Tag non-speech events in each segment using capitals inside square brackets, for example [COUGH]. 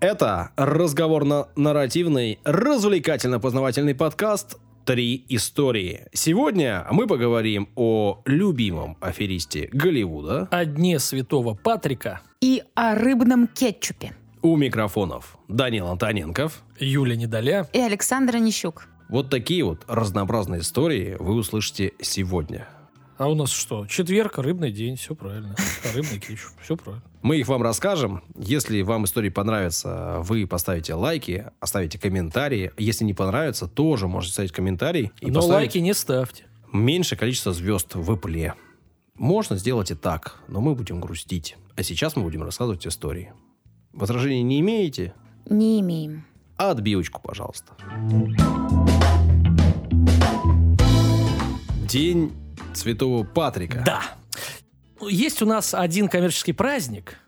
Это разговорно-нарративный, развлекательно-познавательный подкаст «Три истории». Сегодня мы поговорим о любимом аферисте Голливуда. О дне святого Патрика. И о рыбном кетчупе. У микрофонов Данил Антоненков. Юля Недоля. И Александр Нищук. Вот такие вот разнообразные истории вы услышите сегодня. А у нас что? Четверг, рыбный день, все правильно. Рыбный кетчуп, все правильно. Мы их вам расскажем. Если вам истории понравятся, вы поставите лайки, оставите комментарии. Если не понравится, тоже можете ставить комментарий. И Но лайки не ставьте. Меньше количество звезд в Apple. Можно сделать и так, но мы будем грустить. А сейчас мы будем рассказывать истории. Возражений не имеете? Не имеем. А отбивочку, пожалуйста. День Святого Патрика. Да. Есть у нас один коммерческий праздник,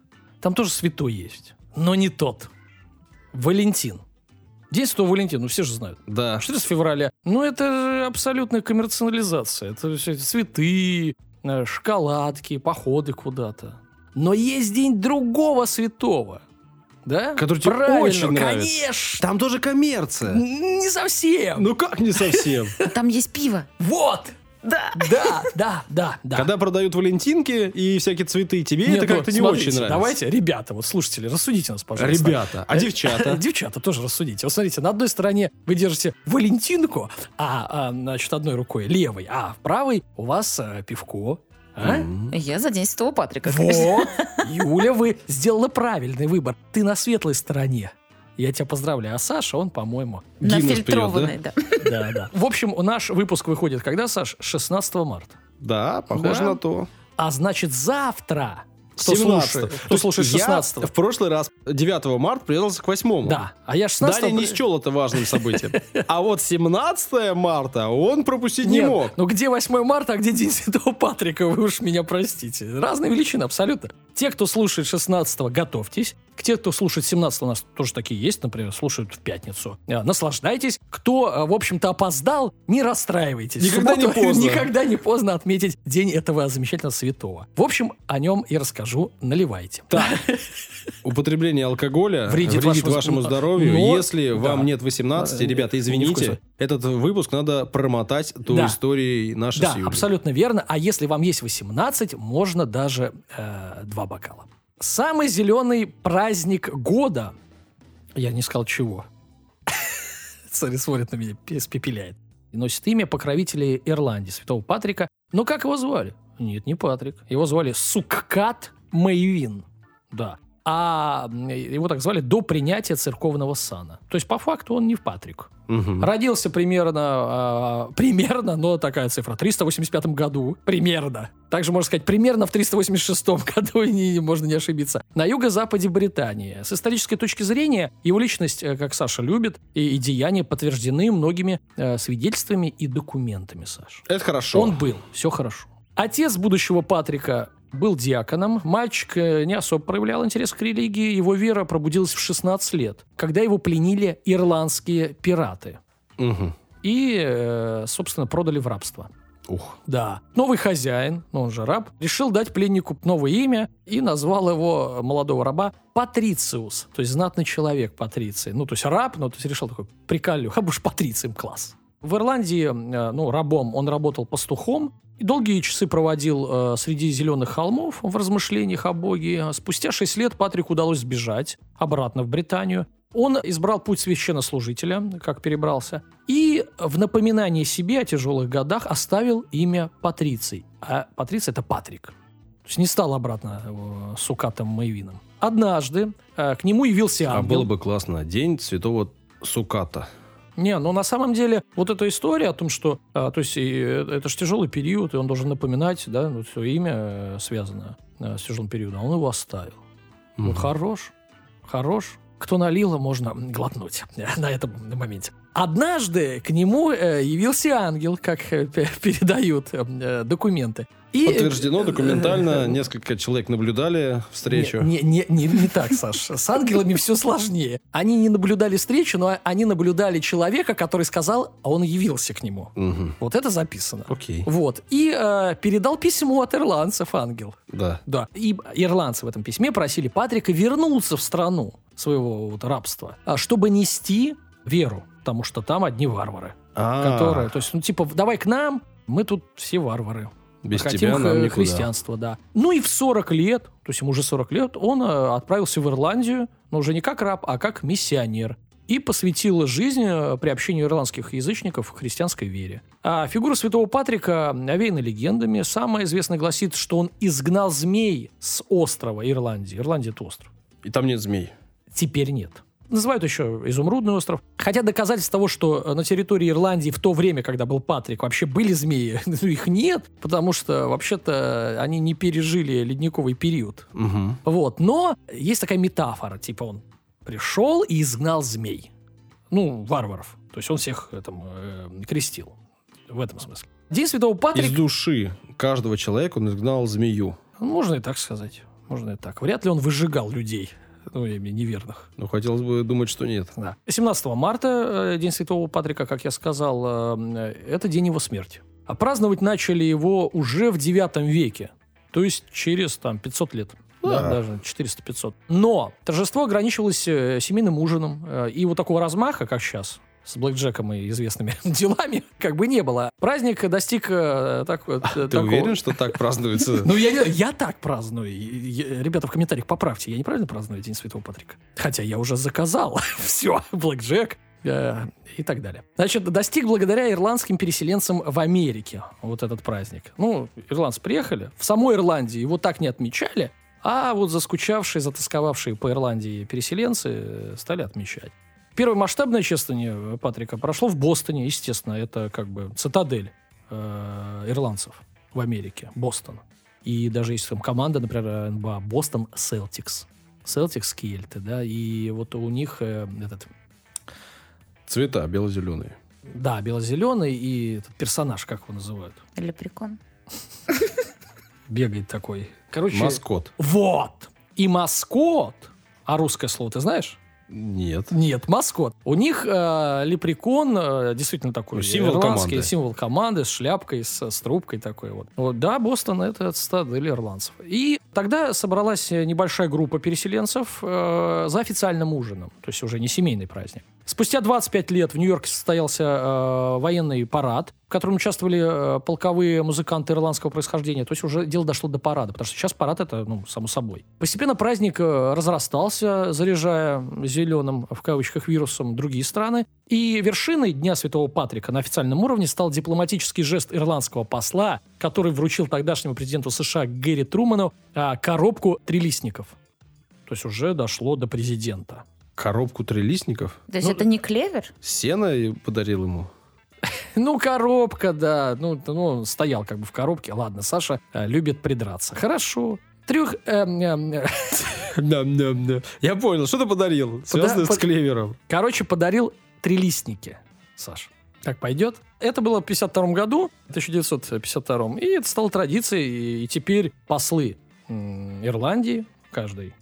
там тоже святой есть, но не тот. Валентин. День Святого Валентина, ну все же знают. Да. 14 февраля. Ну это же абсолютная коммерциализация. Это все цветы, э, шоколадки, походы куда-то. Но есть день другого святого. Да? Который тебе Правильно, очень нравится. конечно. Там тоже коммерция. Не совсем. Ну как не совсем? Там есть пиво. Вот. Да. Да, да, да, да. Когда продают валентинки и всякие цветы, тебе Нет, это ну, как-то не смотрите, очень нравится. Давайте, ребята, вот слушатели, рассудите нас, пожалуйста. Ребята, а Э, девчата? [LAUGHS] Девчата тоже рассудите. Вот смотрите, на одной стороне вы держите Валентинку, а, а, значит, одной рукой левой, а в правой у вас а, пивко. А? Я за День Святого Патрика. Вот, [LAUGHS] Юля, вы сделала правильный выбор. Ты на светлой стороне. Я тебя поздравляю. А Саша, он, по-моему, Нафильтрованный, да. да, да. В общем, наш выпуск выходит когда, Саш? 16 марта. Да, похоже Да. на то. А значит, завтра... Кто 17. слушает? То Кто слушает я 16 в прошлый раз 9 марта привязался к 8 Да, а я 16 Далее не счел это важным событием. А вот 17 марта он пропустить не Нет, мог. ну где 8 марта, а где День Святого Патрика, вы уж меня простите. Разные величины абсолютно. Те, кто слушает 16 готовьтесь. Те, кто слушает 17 у нас тоже такие есть, например, слушают в пятницу. А, Наслаждайтесь. Кто, а, в общем-то, опоздал, не расстраивайтесь. Никогда не [LAUGHS] поздно. Никогда не поздно отметить день этого замечательного святого. В общем, о нем и расскажу. Наливайте. Так, употребление алкоголя Вредит вредит, вашему- вашему здоровью. Но- Если да. вам нет 18, Э, ребята, извините, этот выпуск надо промотать до Да. истории нашей Да, абсолютно верно. А если вам есть 18, можно даже э, два бокала. Самый зеленый праздник года. Я не сказал чего. [LAUGHS] Смотри, смотрит на меня, испепеляет. И Носит имя покровителя Ирландии, святого Патрика. Но как его звали? Нет, не Патрик. Его звали Суккат Мэйвин. Да. А его так звали до принятия церковного сана. То есть, по факту, он не в Патрик. Мгм. Родился примерно, а, примерно, но такая цифра, в 385 году, примерно. Также можно сказать, примерно в 386 [LAUGHS] году, не- можно не ошибиться. На юго-западе Британии. С исторической точки зрения, его личность, э, как Саша любит, и, и деяния подтверждены многими э, свидетельствами и документами, Саша. Это хорошо. Он был, все хорошо. Отец будущего Патрика был диаконом. Мальчик э, не особо проявлял интерес к религии. Его вера пробудилась в 16 лет, когда его пленили ирландские пираты. Мгм. И, э, собственно, продали в рабство. Ух. Да. Новый хозяин, ну он же раб, решил дать пленнику новое имя и назвал его, э, молодого раба, Патрициус. То есть знатный человек Патриций. Ну, то есть раб, но то есть решил такой, приколю, а будешь Патрицием, класс. В Ирландии, э, ну, рабом, он работал пастухом, и долгие часы проводил э, среди зеленых холмов в размышлениях о Боге. Спустя шесть лет Патрику удалось сбежать обратно в Британию. Он избрал путь священнослужителя, как перебрался, и в напоминание себе о тяжелых годах оставил имя Патриций. А Патриций – это Патрик. То есть не стал обратно э, сукатом Мэйвином. Однажды э, к нему явился А ангел. было бы классно. День святого Суката. Не, но на самом деле вот эта история о том, что, а, то есть и, э, это же тяжелый период, и он должен напоминать, да, вот все имя э, связано э, с тяжелым периодом, а он его оставил. Ну, Мгм. хорош, хорош. Кто налило, можно глотнуть [LAUGHS] на этом моменте. Однажды к нему э, явился ангел, как э, передают э, документы. И, Подтверждено документально, несколько человек наблюдали встречу. Не, не, не, не так, Саш. С ангелами все сложнее. Они не наблюдали встречу, но они наблюдали человека, который сказал, а он явился к нему. Мгм. Вот это записано. Окей, Вот. И э, передал письмо от ирландцев ангел. да. Да. И ирландцы в этом письме просили Патрика вернуться в страну своего вот рабства, а, чтобы нести веру, потому что там одни варвары, А, которые, то есть, ну типа, давай к нам, мы тут все варвары. без Хотим тебя нам никуда. христианство, да. Ну и в 40 лет, то есть ему уже 40 лет, он э, отправился в Ирландию, но уже не как раб, а как миссионер. И посвятил жизнь э, приобщению ирландских язычников к христианской вере. А фигура святого Патрика овеяна легендами. Самое известное гласит, что он изгнал змей с острова Ирландии. Ирландия – это остров. И там нет змей. Теперь нет. Называют еще Изумрудный остров. Хотя доказательств того, что э, на территории Ирландии в то время, когда был Патрик, вообще были змеи, [LAUGHS] ну, их нет, потому что вообще-то они не пережили ледниковый период. Мгм. Вот. Но есть такая метафора, типа он пришел и изгнал змей. Ну, варваров. То есть он всех там, э, крестил. В этом смысле. День Святого Из Патрика... души каждого человека он изгнал змею. Можно и так сказать. Можно и так. Вряд ли он выжигал людей. Ну, я имею неверных. Но хотелось бы думать, что нет. Да. 17 марта, э, День Святого Патрика, как я сказал, э, это день его смерти. А праздновать начали его уже в 9 веке. То есть через там, 500 лет. Да, Да. даже 400-500. Но торжество ограничивалось э, семейным ужином. И вот такого размаха, как сейчас, с блэкджеком и известными [LAUGHS] делами, как бы не было. Праздник достиг э, так, вот, э, Ты такого- уверен, что так празднуется? [LAUGHS] ну, я, я так праздную. И- Ребята, в комментариях поправьте, я неправильно праздную День Святого Патрика? Хотя я уже заказал. [LAUGHS] Все, Блэк Джек э, и так далее. Значит, достиг благодаря ирландским переселенцам в Америке вот этот праздник. Ну, ирландцы приехали, в самой Ирландии его так не отмечали, а вот заскучавшие, затасковавшие по Ирландии переселенцы э, стали отмечать. Первое масштабное чествование Патрика прошло в Бостоне, естественно, это как бы цитадель э, ирландцев в Америке, Бостон. И даже есть там команда, например, НБА, Бостон Селтикс. Селтикс Кельты, да, и вот у них э, этот, Цвета бело-зеленые. да, бело-зеленый и этот персонаж, как его называют, Лепрекон. бегает такой. Короче, Маскот. вот. И маскот, а русское слово ты знаешь? Нет. Нет, маскот. У них э, лепрекон э, действительно такой Ну, символ ирландский, команды. символ команды с шляпкой, с, с трубкой такой вот. вот. Да, Бостон это стадель ирландцев. И тогда собралась небольшая группа переселенцев э, за официальным ужином, то есть уже не семейный праздник. Спустя 25 лет в Нью-Йорке состоялся э, военный парад, в котором участвовали э, полковые музыканты ирландского происхождения. То есть уже дело дошло до парада, потому что сейчас парад это, ну, само собой. Постепенно праздник э, разрастался, заряжая зеленым, в кавычках, вирусом другие страны. И вершиной Дня Святого Патрика на официальном уровне стал дипломатический жест ирландского посла, который вручил тогдашнему президенту США Гэри Труману а, коробку трилистников. То есть уже дошло до президента. Коробку трилистников. То есть Ну, это не клевер? Сено и подарил ему. [LAUGHS] Ну, коробка, да. Ну, ну, стоял как бы в коробке. Ладно, Саша э, любит придраться. Хорошо. Трех... эм, эм, э, [LAUGHS] Я понял, что ты подарил? Связанное Связанное с клевером. Короче, подарил трилистники, Саш. Так пойдет? Это было в 52 году, 1952, и это стало традицией, и, теперь послы Ирландии, каждый,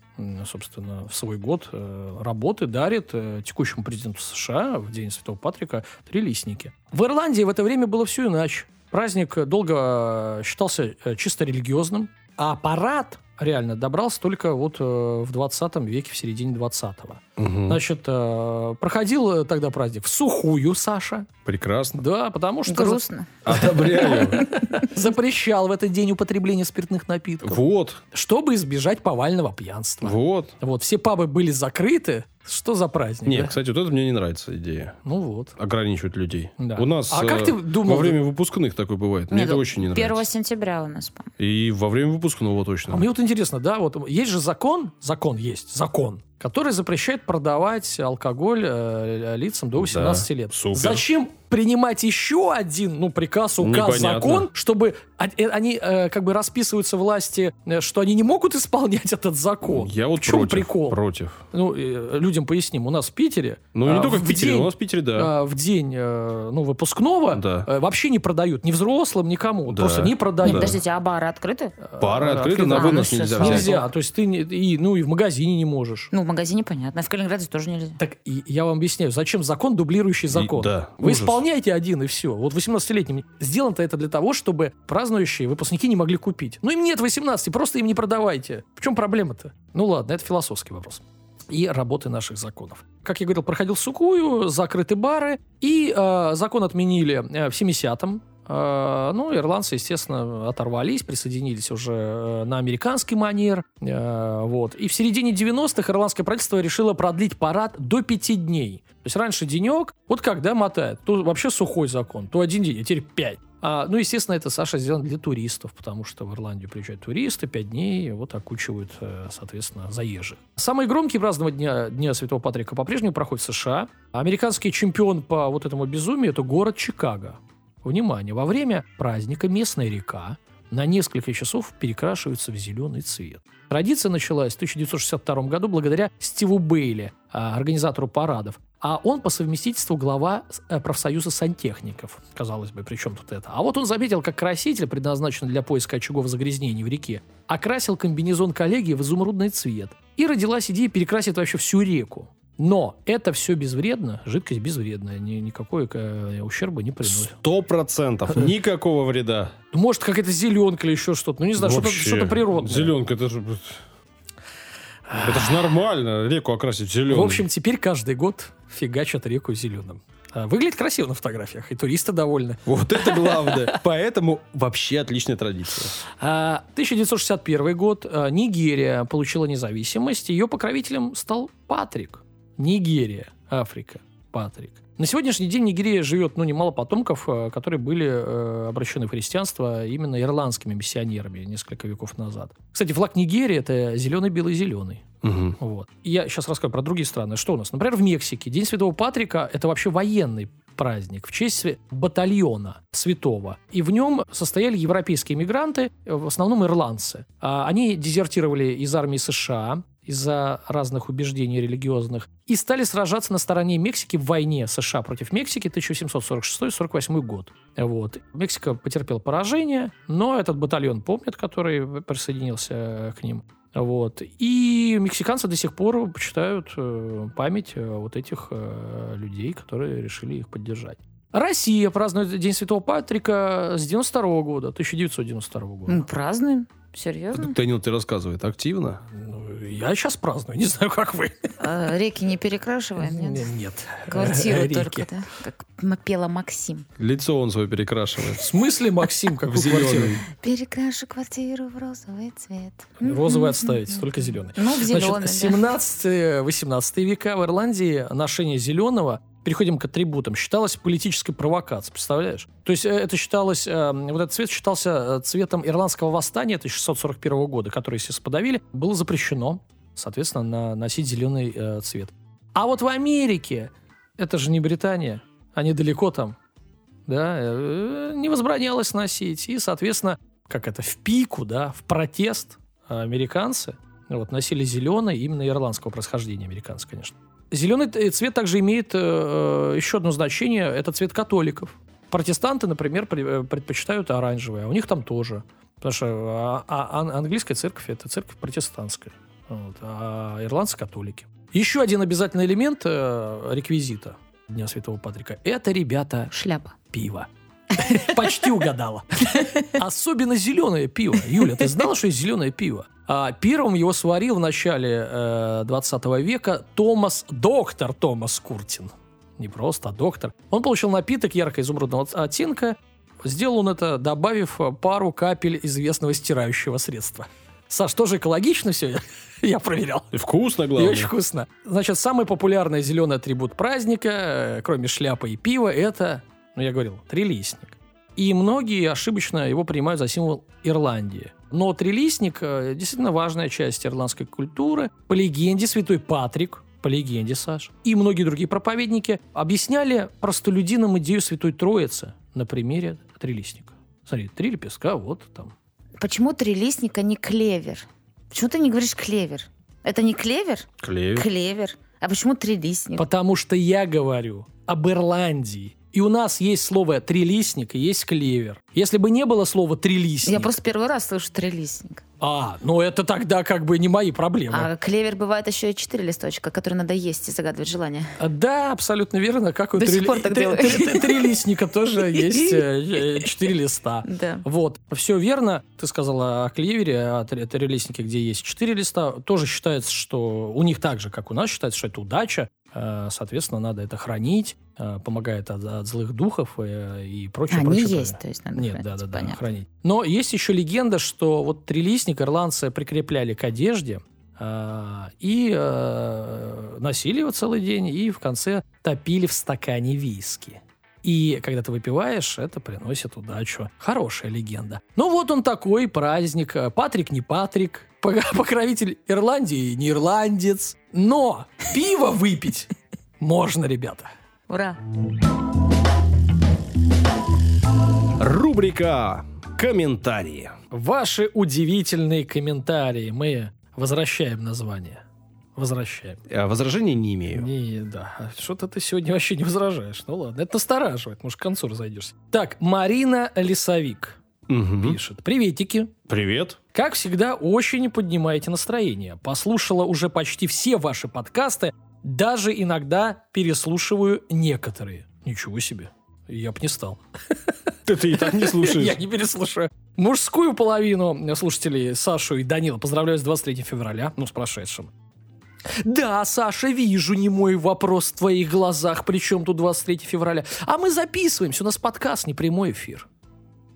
собственно, в свой год э, работы дарит э, текущему президенту США в День Святого Патрика трилистники. В Ирландии в это время было все иначе. Праздник долго э, считался чисто религиозным, а парад реально добрался только вот э, в 20 веке, в середине 20-го. Мгм. Значит, э, проходил э, тогда праздник в сухую, Саша. Прекрасно. Да, потому что за- Грустно. Одобряю. [LAUGHS] запрещал в этот день употребление спиртных напитков, Вот, чтобы избежать повального пьянства. вот. Вот, все пабы были закрыты. Что за праздник? Нет, да? кстати, вот это мне не нравится идея. Ну вот. Ограничивать людей. Да. У нас А как э, ты думал- во время выпускных такое бывает. Мне Нет, это очень не 1 нравится. сентября у нас, по-моему. И во время выпускного точно. А мне вот интересно, да, вот есть же закон, закон есть, закон, который запрещает продавать алкоголь э, лицам до 18 лет. супер. Зачем принимать еще один, ну, приказ, указ, Непонятно. закон, чтобы а- э, они э, как бы расписываются власти, э, что они не могут исполнять этот закон. Я вот в чем против. прикол? Против. Ну, э, людям поясним, у нас в Питере... Ну, не а, только в Питере, день- у нас в Питере, да. а, в день э, ну, выпускного Да. э, вообще не продают ни взрослым, никому. Да. Просто не Нет, продают. подождите, а бары открыты? Пары Э, открыты, на А, ну вынос всё, нельзя взять. Нельзя. То есть ты не, и, ну и в магазине не можешь. Ну, в магазине понятно. А в Калининграде тоже нельзя. Так и я вам объясняю, зачем закон, дублирующий закон. да, Вы ужас. Исполняете один и все. Вот 18-летним сделано-то это для того, чтобы празднующие выпускники не могли купить. Ну им нет 18, просто им не продавайте. В чем проблема-то? Ну ладно, это философский вопрос. И работы наших законов. Как я говорил, проходил сукую, закрыты бары, и э, закон отменили э, в 70-м. Э, ну, ирландцы, естественно, оторвались, присоединились уже э, на американский манер. Э, вот. И в середине 90-х ирландское правительство решило продлить парад до пяти дней. То есть раньше денек, вот когда мотает, то вообще сухой закон, то один день, а теперь пять. А, ну, естественно, это, Саша, сделано для туристов, потому что в Ирландию приезжают туристы, пять дней, вот окучивают, соответственно, заезжих. Самые громкие празднования Дня, Дня Святого Патрика по-прежнему проходят в США. Американский чемпион по вот этому безумию – это город Чикаго. Внимание, во время праздника местная река на несколько часов перекрашивается в зеленый цвет. Традиция началась в 1962 году благодаря Стиву Бейли, а, организатору парадов. А он по совместительству глава э, профсоюза сантехников. Казалось бы, при чем тут это? А вот он заметил, как краситель, предназначенный для поиска очагов загрязнений в реке, окрасил комбинезон коллеги в изумрудный цвет. И родилась идея перекрасить вообще всю реку. Но это все безвредно, жидкость безвредная, ни, никакой э, ущерба не приносит. Сто процентов. Никакого вреда. Может, какая-то зеленка или еще что-то. Ну, не знаю, что-то, что-то природное. Зеленка, это же... Это же нормально, реку окрасить в зеленый. В общем, теперь каждый год фигачат реку зеленым. А, Выглядит красиво на фотографиях, и туристы довольны. Вот это главное. [LAUGHS] Поэтому вообще отличная традиция. А, 1961 год. а, Нигерия получила независимость. Ее покровителем стал Патрик. Нигерия, Африка, Патрик. На сегодняшний день Нигерия живет, ну, немало потомков, э, которые были э, обращены в христианство именно ирландскими миссионерами несколько веков назад. Кстати, флаг Нигерии – это зеленый-белый-зеленый. Мгм. Вот. И я сейчас расскажу про другие страны. Что у нас? Например, в Мексике День Святого Патрика – это вообще военный праздник в честь батальона святого. И в нем состояли европейские мигранты, э, в основном ирландцы. А Они дезертировали из армии США из-за разных убеждений религиозных и стали сражаться на стороне Мексики в войне США против Мексики 1746-48 год. Вот. Мексика потерпела поражение, но этот батальон помнит, который присоединился э, к ним. Вот. И мексиканцы до сих пор почитают э, память э, вот этих людей, которые решили их поддержать. Россия празднует День Святого Патрика с 92 года, 1992 года. Мы празднуем. Серьезно? Данил тебе рассказывает активно. Ну, я сейчас праздную, [LAUGHS] не знаю, как вы. А, реки не перекрашиваем, нет? Нет. Квартиру Реки. только, да? Как пела Максим. Лицо он свое перекрашивает. В смысле, Максим, В какую квартиру? зеленый. Перекрашу квартиру в розовый цвет. Розовый отставить, только зеленый. Ну, в зеленый, Значит, 17-18 века в Ирландии ношение зеленого переходим к атрибутам, считалось политической провокацией, представляешь? То есть э, это считалось, э, вот этот цвет считался э, цветом ирландского восстания 1641 года, который, естественно, подавили, было запрещено, соответственно, на- носить зеленый э, цвет. А вот в Америке, это же не Британия, они далеко там, да, э, не возбранялось носить, и, соответственно, как это, в пику, да, в протест э, американцы вот, носили зеленый, именно ирландского происхождения американцы, конечно. Зеленый т- цвет также имеет э, э, еще одно значение, это цвет католиков. Протестанты, например, при- э, предпочитают оранжевый, а у них там тоже. Потому что а, а, ан- английская церковь – это церковь протестантская, вот, а ирландцы – католики. Еще один обязательный элемент э, реквизита Дня Святого Патрика – это, ребята, Шляпа. пиво. Почти угадала. Особенно зеленое пиво. Юля, ты знала, что есть зеленое пиво? А первым его сварил в начале э, 20 века Томас, доктор Томас Куртин. Не просто, а доктор. Он получил напиток ярко-изумрудного оттенка. Сделал он это, добавив э, пару капель известного стирающего средства. Саш, тоже экологично все? Я проверял. И вкусно, И главное. очень вкусно. Значит, самый популярный зеленый атрибут праздника, э, кроме шляпы и пива, это, ну я говорил, трилистник. И многие ошибочно его принимают за символ Ирландии. Но трилистник э, действительно важная часть ирландской культуры. По легенде, святой Патрик по легенде, Саш, и многие другие проповедники объясняли простолюдинам идею Святой Троицы на примере трилистника. Смотри, три лепестка, вот там. Почему трилистник, а не клевер? Почему ты не говоришь клевер? Это не клевер? Клевер. Клевер. А почему трилистник? Потому что я говорю об Ирландии. И у нас есть слово трилистник и есть клевер. Если бы не было слова трилистник... Я просто первый раз слышу трилистник. А, ну это тогда как бы не мои проблемы. А клевер бывает еще и четыре листочка, которые надо есть и загадывать желание. А, Да, абсолютно верно. Как у трилистника тоже [LAUGHS] есть э, э, четыре листа. Да. Вот, все верно. Ты сказала о клевере, о три- трилистнике, где есть четыре листа. Тоже считается, что у них так же, как у нас, считается, что это удача. Э, Соответственно, надо это хранить, э, помогает от, от злых духов э, и прочее. Они прочее, есть, прочее. то есть надо Нет, хранить, да, да, да, хранить. Но есть еще легенда, что вот трилистник ирландцы прикрепляли к одежде и э, носили его целый день, и в конце топили в стакане виски. И когда ты выпиваешь, это приносит удачу. Хорошая легенда. Ну вот он такой праздник. Патрик не Патрик. пок- [LAUGHS] Покровитель Ирландии не ирландец. Но пиво выпить можно, ребята. Ура! Рубрика «Комментарии». Ваши удивительные комментарии. Мы возвращаем название. Возвращаем. А, Возражений не имею. Не, да. Что-то ты сегодня вообще не возражаешь. Ну ладно, это настораживает. Может, к концу разойдешься. Так, Марина Лесовик Мгм. пишет. Приветики. Привет. Как всегда, очень поднимаете настроение. Послушала уже почти все ваши подкасты, даже иногда переслушиваю некоторые. Ничего себе. Я б не стал. Ты, ты и так не слушаешь. Я не переслушаю. Мужскую половину слушателей Сашу и Данила поздравляю с 23 февраля. Ну, с прошедшим. Да, Саша, вижу не мой вопрос в твоих глазах, причем тут 23 февраля. А мы записываемся, у нас подкаст, не прямой эфир.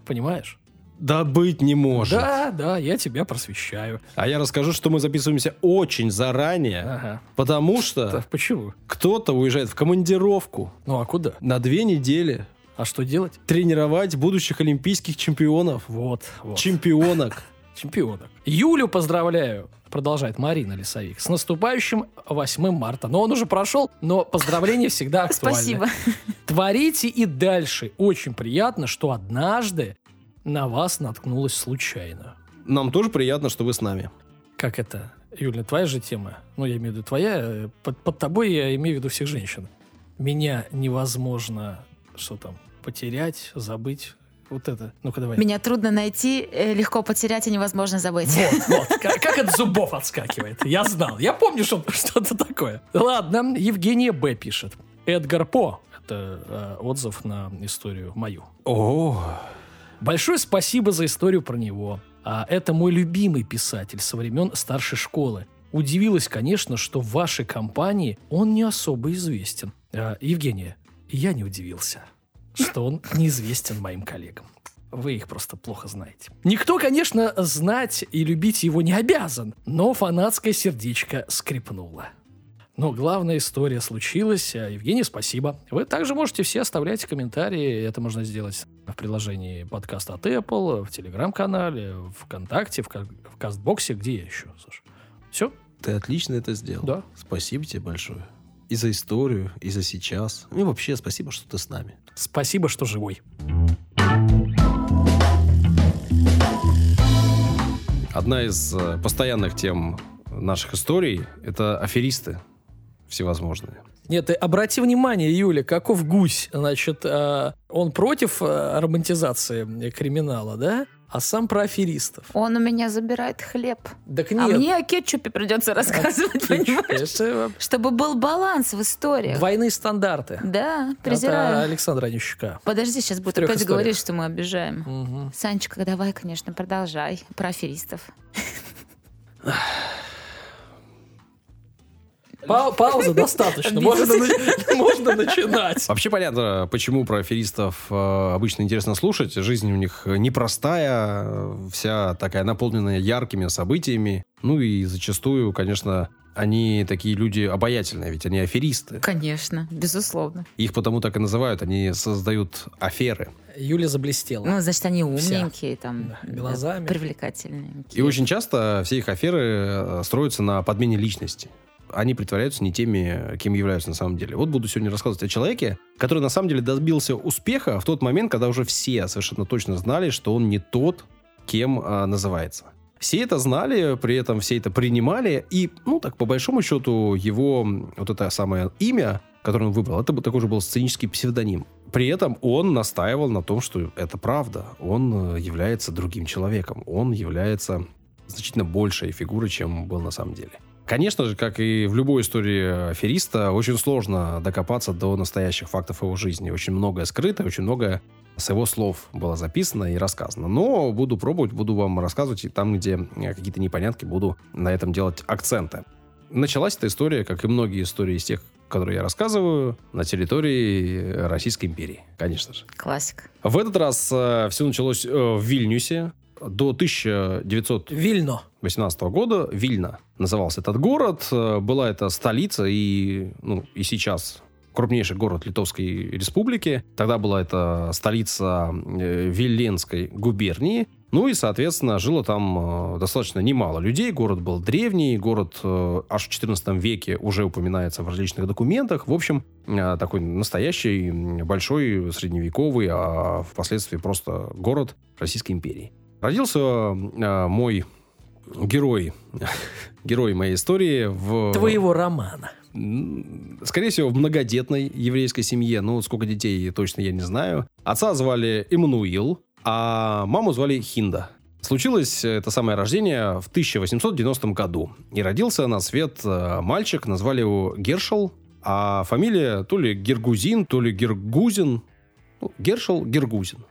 Понимаешь? Да быть не может. Да, да, я тебя просвещаю. А я расскажу, что мы записываемся очень заранее, Ага. потому Да, что почему? кто-то уезжает в командировку Ну, а куда? на две недели А что делать? тренировать будущих олимпийских чемпионов. Вот, вот. Чемпионок. [LAUGHS] Чемпионок. Юлю поздравляю, продолжает Марина Лисовик, с наступающим 8 марта. Но он уже прошел, но поздравления всегда [LAUGHS] актуальны. Спасибо. Творите и дальше. Очень приятно, что однажды на вас наткнулась случайно. Нам тоже приятно, что вы с нами. Как это? Юля, твоя же тема. Ну, я имею в виду твоя. э, Под, под тобой я имею в виду всех женщин. Меня невозможно, что там, потерять, забыть. Вот это. Ну-ка давай. Меня трудно найти, э, легко потерять и невозможно забыть. Вот, [LAUGHS] вот. Как, как от зубов отскакивает. Я знал. Я помню, что [LAUGHS] что-то такое. Ладно, Евгения Б. пишет. Эдгар По. Это э, отзыв на историю мою. О, Большое спасибо за историю про него. А это мой любимый писатель со времен старшей школы. Удивилась, конечно, что в вашей компании он не особо известен. А, Евгения, я не удивился, что он неизвестен моим коллегам. Вы их просто плохо знаете. Никто, конечно, знать и любить его не обязан, но фанатское сердечко скрипнуло. Но главная история случилась. А, Евгений, спасибо. Вы также можете все оставлять комментарии. Это можно сделать в приложении подкаста от Apple, в Телеграм-канале, в ВКонтакте, в, в Кастбоксе. Где я еще, Саша? Все? ты отлично это сделал. Да. Спасибо тебе большое. И за историю, и за сейчас. И вообще спасибо, что ты с нами. Спасибо, что живой. Одна из э, постоянных тем наших историй – это аферисты всевозможные. Нет, ты обрати внимание, Юля, каков гусь. Значит, э, он против э, романтизации криминала, да? А сам про аферистов. Он у меня забирает хлеб. Так А нет. мне о кетчупе придется рассказывать, понимаешь? Это Чтобы был баланс в историях. двойные стандарты. Да, Это презираю. Александра Онищука. Подожди, сейчас будет опять историях. говорить, что мы обижаем. Мгм. Санечка, давай, конечно, продолжай. Про аферистов. Па- Паузы [LAUGHS] достаточно. Можно, на- можно начинать. Вообще понятно, почему про аферистов э, обычно интересно слушать. Жизнь у них непростая, вся такая наполненная яркими событиями. Ну и зачастую, конечно, они такие люди обаятельные, ведь они аферисты. Конечно, безусловно. Их потому так и называют, они создают аферы. Юля заблестела. Ну, значит, они умненькие, там, Да, да, глазами. привлекательные. И очень часто все их аферы э, строятся на подмене личности. Они притворяются не теми, кем являются на самом деле. Вот буду сегодня рассказывать о человеке, который на самом деле добился успеха в тот момент, когда уже все совершенно точно знали, что он не тот, кем а, называется. Все это знали, при этом все это принимали, и, ну, так, по большому счету, его вот это самое имя, которое он выбрал, это такой же был сценический псевдоним. При этом он настаивал на том, что это правда. Он э, является другим человеком. Он является значительно большей фигурой, чем был на самом деле. Конечно же, как и в любой истории афериста, очень сложно докопаться до настоящих фактов его жизни. Очень многое скрыто, очень многое с его слов было записано и рассказано. Но буду пробовать, буду вам рассказывать, и там, где э, какие-то непонятки, буду на этом делать акценты. Началась эта история, как и многие истории из тех, которые я рассказываю, на территории Российской империи, конечно же. Классика. В этот раз э, все началось э, в Вильнюсе. До 1918 Вильно. года Вильна назывался этот город. Э, была это столица и, ну, и сейчас крупнейший город Литовской республики. Тогда была это столица э, Виленской губернии. Ну и, соответственно, жило там э, достаточно немало людей. Город был древний, город аж в 14 веке уже упоминается в различных документах. В общем, такой настоящий, большой, средневековый, а впоследствии просто город Российской империи. Родился э, мой герой, [LAUGHS] герой моей истории в... Твоего романа. Скорее всего, в многодетной еврейской семье. Ну, сколько детей, точно я не знаю. Отца звали Эммануил, а маму звали Хинда. Случилось это самое рождение в 1890 году. И родился на свет э, мальчик, назвали его Гершел, а фамилия то ли Гергузин, то ли Гергузин. Ну, Гершел Гергузин.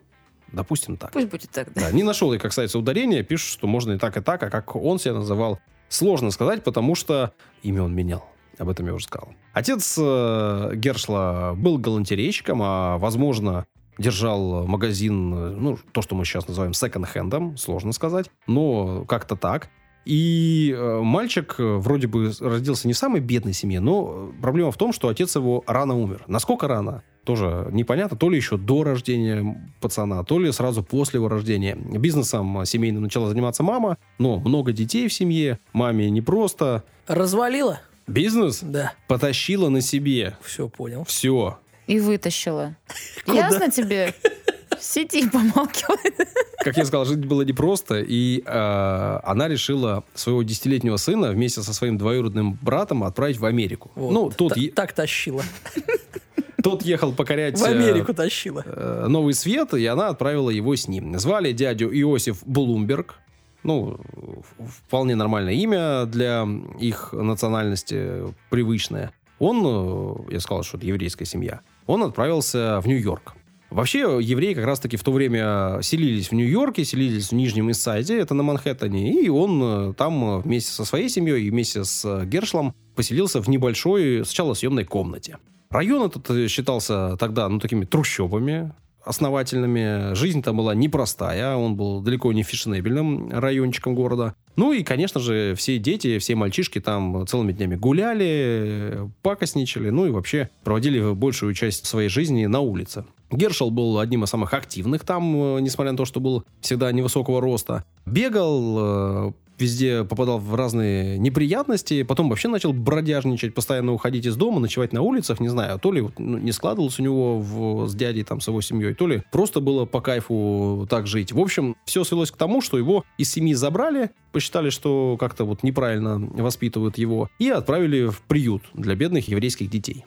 Допустим так. Пусть будет так, да. Да, не нашел я, как кстати, ударения. Пишут, что можно и так, и так, а как он себя называл, сложно сказать, потому что имя он менял. Об этом я уже сказал. Отец э, Гершла был галантерейщиком, а, возможно, держал магазин, ну, то, что мы сейчас называем секонд-хендом, сложно сказать, но как-то так. И э, мальчик э, вроде бы родился не в самой бедной семье, но э, проблема в том, что отец его рано умер. Насколько рано? Тоже непонятно. То ли еще до рождения пацана, то ли сразу после его рождения. Бизнесом семейным начала заниматься мама, но много детей в семье, маме непросто. Развалила? Бизнес Да. потащила на себе. Все понял. Все. И вытащила. [LAUGHS] Ясно тебе? Сиди, помалкивай. Как я сказал, жить было непросто, и э, она решила своего десятилетнего сына вместе со своим двоюродным братом отправить в Америку. Вот. Ну, тот, Та- е- Так тащила. Тот ехал покорять В э, Америку тащила. э, Новый Свет, и она отправила его с ним. Звали дядю Иосиф Блумберг. Ну, вполне нормальное имя для их национальности, привычное. Он, э, я сказал, что это еврейская семья, он отправился в Нью-Йорк. Вообще, евреи как раз-таки в то время селились в Нью-Йорке, селились в Нижнем Иссайде, это на Манхэттене, и он там вместе со своей семьей и вместе с Гершлом поселился в небольшой, сначала съемной комнате. Район этот э, считался тогда, ну, такими трущобами основательными. Жизнь там была непростая, он был далеко не фешенебельным райончиком города. Ну и, конечно же, все дети, все мальчишки там целыми днями гуляли, пакостничали, ну и вообще проводили большую часть своей жизни на улице. Гершел был одним из самых активных там, э, несмотря на то, что был всегда невысокого роста. Бегал, э, везде попадал в разные неприятности, потом вообще начал бродяжничать, постоянно уходить из дома, ночевать на улицах, не знаю, то ли ну, не складывалось у него в- с дядей, там, с его семьей, то ли просто было по кайфу так жить. В общем, все свелось к тому, что его из семьи забрали, посчитали, что как-то вот неправильно воспитывают его, и отправили в приют для бедных еврейских детей.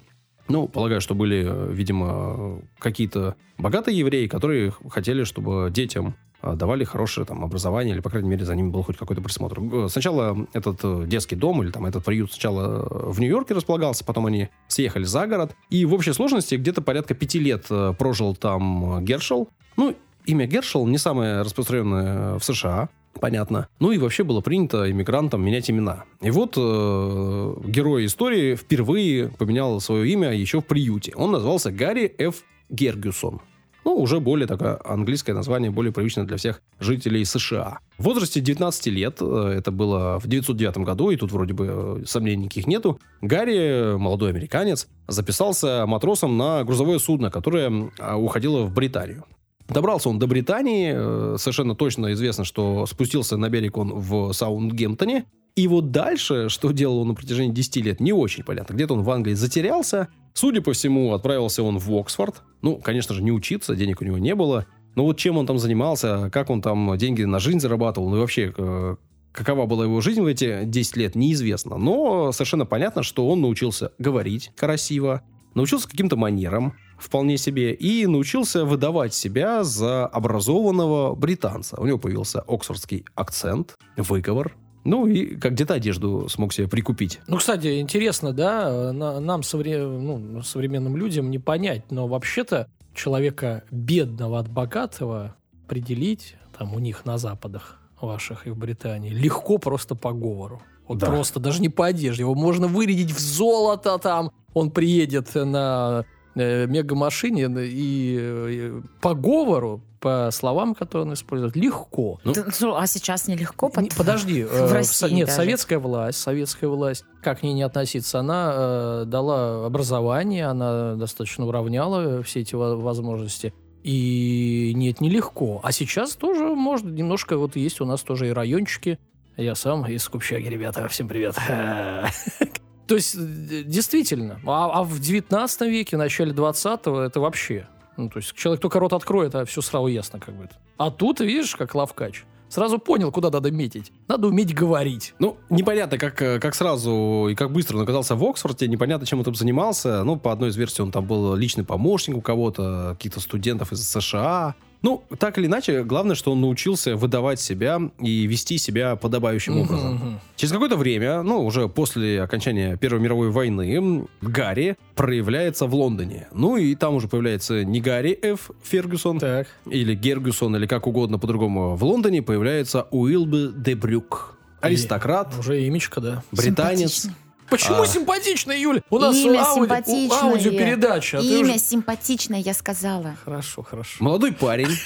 Ну, полагаю, что были, э, видимо, какие-то богатые евреи, которые хотели, чтобы детям э, давали хорошее там образование, или, по крайней мере, за ними был хоть какой-то присмотр. Сначала этот э, детский дом или там этот приют сначала э, в Нью-Йорке располагался, потом они съехали за город. И в общей сложности где-то порядка пяти лет э, прожил там Гершел. Ну, имя Гершел не самое распространенное в США, понятно. Ну и вообще было принято иммигрантам менять имена. И вот э, герой истории впервые поменял свое имя еще в приюте. Он назвался Гарри Ф. Гергюсон. Ну, уже более такое английское название, более привычное для всех жителей США. В возрасте 19 лет, э, это было в 909 году, и тут вроде бы э, сомнений никаких нету, Гарри, молодой американец, записался матросом на грузовое судно, которое э, уходило в Британию. Добрался он до Британии, э, совершенно точно известно, что спустился на берег он в Саундгемптоне, и вот дальше, что делал он на протяжении 10 лет, не очень понятно. Где-то он в Англии затерялся. Судя по всему, отправился он в Оксфорд. Ну, конечно же, не учиться, денег у него не было. Но вот чем он там занимался, как он там деньги на жизнь зарабатывал, ну и вообще, э, какова была его жизнь в эти 10 лет, неизвестно. Но совершенно понятно, что он научился говорить красиво, научился каким-то манерам, вполне себе, и научился выдавать себя за образованного британца. У него появился оксфордский акцент, выговор, ну и как где-то одежду смог себе прикупить. Ну, кстати, интересно, да, на- нам, совре- ну, современным людям, не понять, но вообще-то человека бедного от богатого определить там у них на западах ваших и в Британии легко просто по говору. Вот Да. просто даже не по одежде. Его можно вырядить в золото там. Он приедет на мегамашине и э, по говору, по словам, которые он использует, легко. Ну, ну, а сейчас нелегко. Не, под- подожди, [LAUGHS] э, в России нет, даже. советская власть, советская власть, как к ней не относиться, она э, дала образование, она достаточно уравняла все эти во- возможности. И нет, нелегко. А сейчас тоже можно немножко, вот есть у нас тоже и райончики. Я сам из Купчаги, ребята, всем привет. [LAUGHS] То есть, э, действительно, а, а в 19 веке, в начале 20-го это вообще... Ну, то есть, человек только рот откроет, а все сразу ясно как бы. А тут, видишь, как лавкач. Сразу понял, куда надо метить. Надо уметь говорить. Ну, непонятно, как, э, как сразу и как быстро он оказался в Оксфорде, непонятно, чем он там занимался. Ну, по одной из версий, он там был личный помощник у кого-то, каких-то студентов из США. Ну, так или иначе, главное, что он научился выдавать себя и вести себя подобающим образом. Мгм. Через какое-то время, ну, уже после окончания Первой мировой войны, Гарри проявляется в Лондоне. Ну, и там уже появляется не Гарри Ф. Фергюсон, Так. или Гергюсон, или как угодно по-другому. В Лондоне появляется Уилбе де Брюк. Аристократ, Уже имечко, да. британец. Симпатичный. Почему А. симпатичный, Юль? У нас Имя ауди- симпатичное. аудиопередача. а Имя уже- симпатичное, я сказала. Хорошо, хорошо. Молодой парень. [LAUGHS]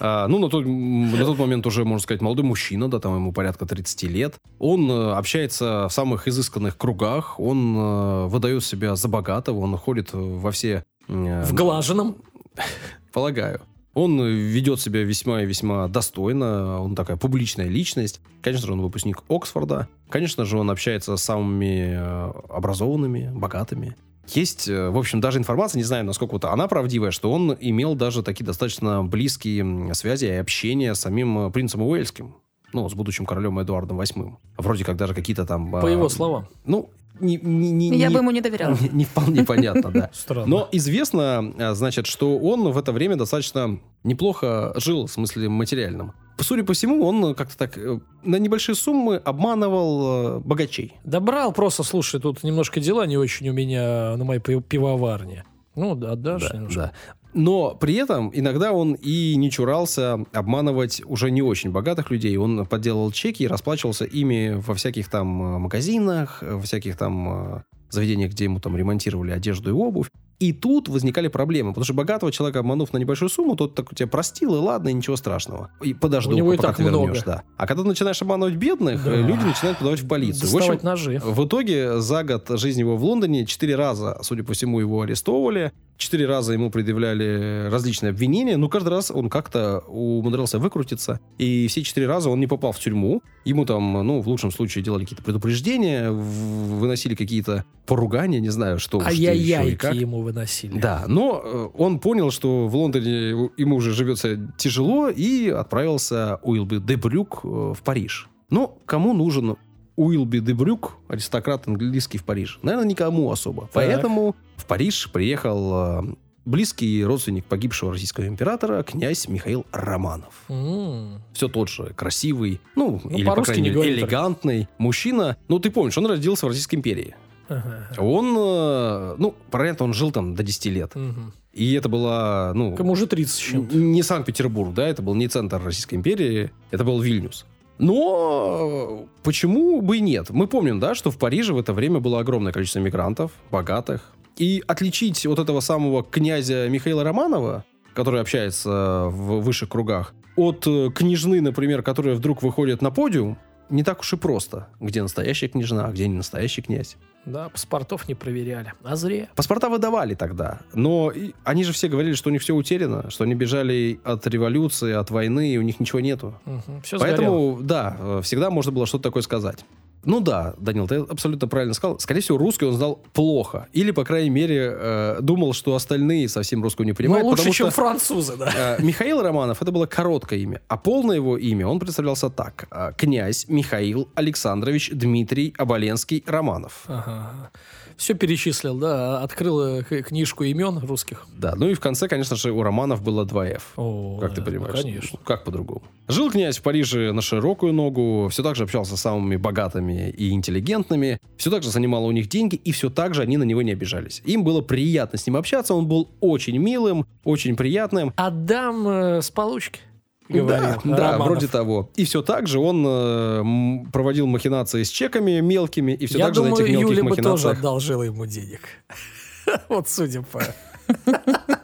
А, ну, на тот, на тот момент уже, можно сказать, молодой мужчина, да, там ему порядка 30 лет. Он э, общается в самых изысканных кругах, он э, выдает себя за богатого, он ходит во все... э, В глаженном. [LAUGHS] полагаю. Он ведет себя весьма и весьма достойно, он такая публичная личность. Конечно же, он выпускник Оксфорда. Конечно же, он общается с самыми э, образованными, богатыми. Есть, э, в общем, даже информация, не знаю, насколько вот она правдивая, что он имел даже такие достаточно близкие связи и общение с самим э, принцем Уэльским. Ну, с будущим королем Эдуардом VIII. Вроде как даже какие-то там... По а, его словам. Ну, не, не, не, Я не- бы ему не доверяла. не- не вполне понятно, да. [LAUGHS] Странно. Но известно, а, значит, что он в это время достаточно неплохо жил, в смысле материальном. Судя по всему, он как-то так э, на небольшие суммы обманывал э, богачей. Добрал просто, слушай, тут немножко дела не очень у меня на моей пи- пивоварне. Ну, да, отдашь немножко. Да. Но при этом иногда он и не чурался обманывать уже не очень богатых людей. Он подделал чеки и расплачивался ими во всяких там э, магазинах, э, во всяких там э, заведениях, где ему там ремонтировали одежду и обувь. И тут возникали проблемы, потому что богатого человека, обманув на небольшую сумму, тот так тебя простил, и ладно, и ничего страшного. И подожду, У него и пока так ты вернешь, много. да. А когда ты начинаешь обманывать бедных, Да. люди начинают подавать в полицию. В Доставать общем, ножи. в итоге за год жизни его в Лондоне четыре раза, судя по всему, его арестовывали. Четыре раза ему предъявляли различные обвинения, но каждый раз он как-то умудрялся выкрутиться. И все четыре раза он не попал в тюрьму. Ему там, ну, в лучшем случае делали какие-то предупреждения, выносили какие-то поругания, не знаю, что, что еще и Ай-яй-яйки как. ему выносили. Да, но э, он понял, что в Лондоне ему уже живется тяжело, и отправился Уилби де Брюк э, в Париж. Но кому нужен Уилби де Брюк, аристократ английский в Париж? Наверное, никому особо. Поэтому в Париж приехал э, близкий родственник погибшего российского императора, князь Михаил Романов. М. Все тот же красивый, ну, Ну, или, по крайней не мере, элегантный мужчина. Ну, ты помнишь, он родился в Российской империи. Ага. Он, э, ну, понятно, он жил там до 10 лет. Мгм. И это была, ну, Кому уже 30 с чем-то. не Санкт-Петербург, да, это был не центр Российской империи, это был Вильнюс. Но э, почему бы и нет? Мы помним, да, что в Париже в это время было огромное количество мигрантов, богатых. И отличить вот этого самого князя Михаила Романова, который общается в высших кругах, от э, княжны, например, которая вдруг выходит на подиум не так уж и просто, где настоящая княжна, а где не настоящий князь. Да, паспортов не проверяли. А зря. Паспорта выдавали тогда, но они же все говорили, что у них все утеряно, что они бежали от революции, от войны, и у них ничего нету. все Поэтому, да, э, всегда можно было что-то такое сказать. Ну да, Данил, ты абсолютно правильно сказал. Скорее всего, русский он знал плохо. Или, по крайней мере, э, думал, что остальные совсем русского не Ну, понимают. лучше, потому чем что, французы, да. э, Михаил Романов это было короткое имя, а полное его имя он представлялся так: э, князь Михаил Александрович Дмитрий Оболенский Романов. Ага. Все перечислил, да. Открыл э, книжку имен русских. Да, ну и в конце, конечно же, у Романов было 2F. О, Как ты да, понимаешь? ну, конечно. Ну, Как по-другому? Жил князь в Париже на широкую ногу, все так же общался с самыми богатыми и интеллигентными, все так же занимало у них деньги, и все так же они на него не обижались. Им было приятно с ним общаться, он был очень милым, очень приятным. Отдам э, с получки. Говорил да, да, вроде того. И все так же он э, проводил махинации с чеками мелкими, и все Я так же на думаю, этих мелких Юля бы тоже махинациях... одолжила ему денег. [LAUGHS] Вот судя по... [LAUGHS]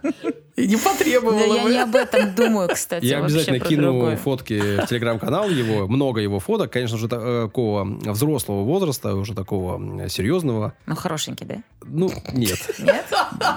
И не потребовала Да я бы. не об этом думаю, кстати. Я обязательно кину другое. фотки в телеграм-канал его, много его фоток, конечно же, такого взрослого возраста, уже такого серьезного. Ну, хорошенький, да? Ну, нет. Нет?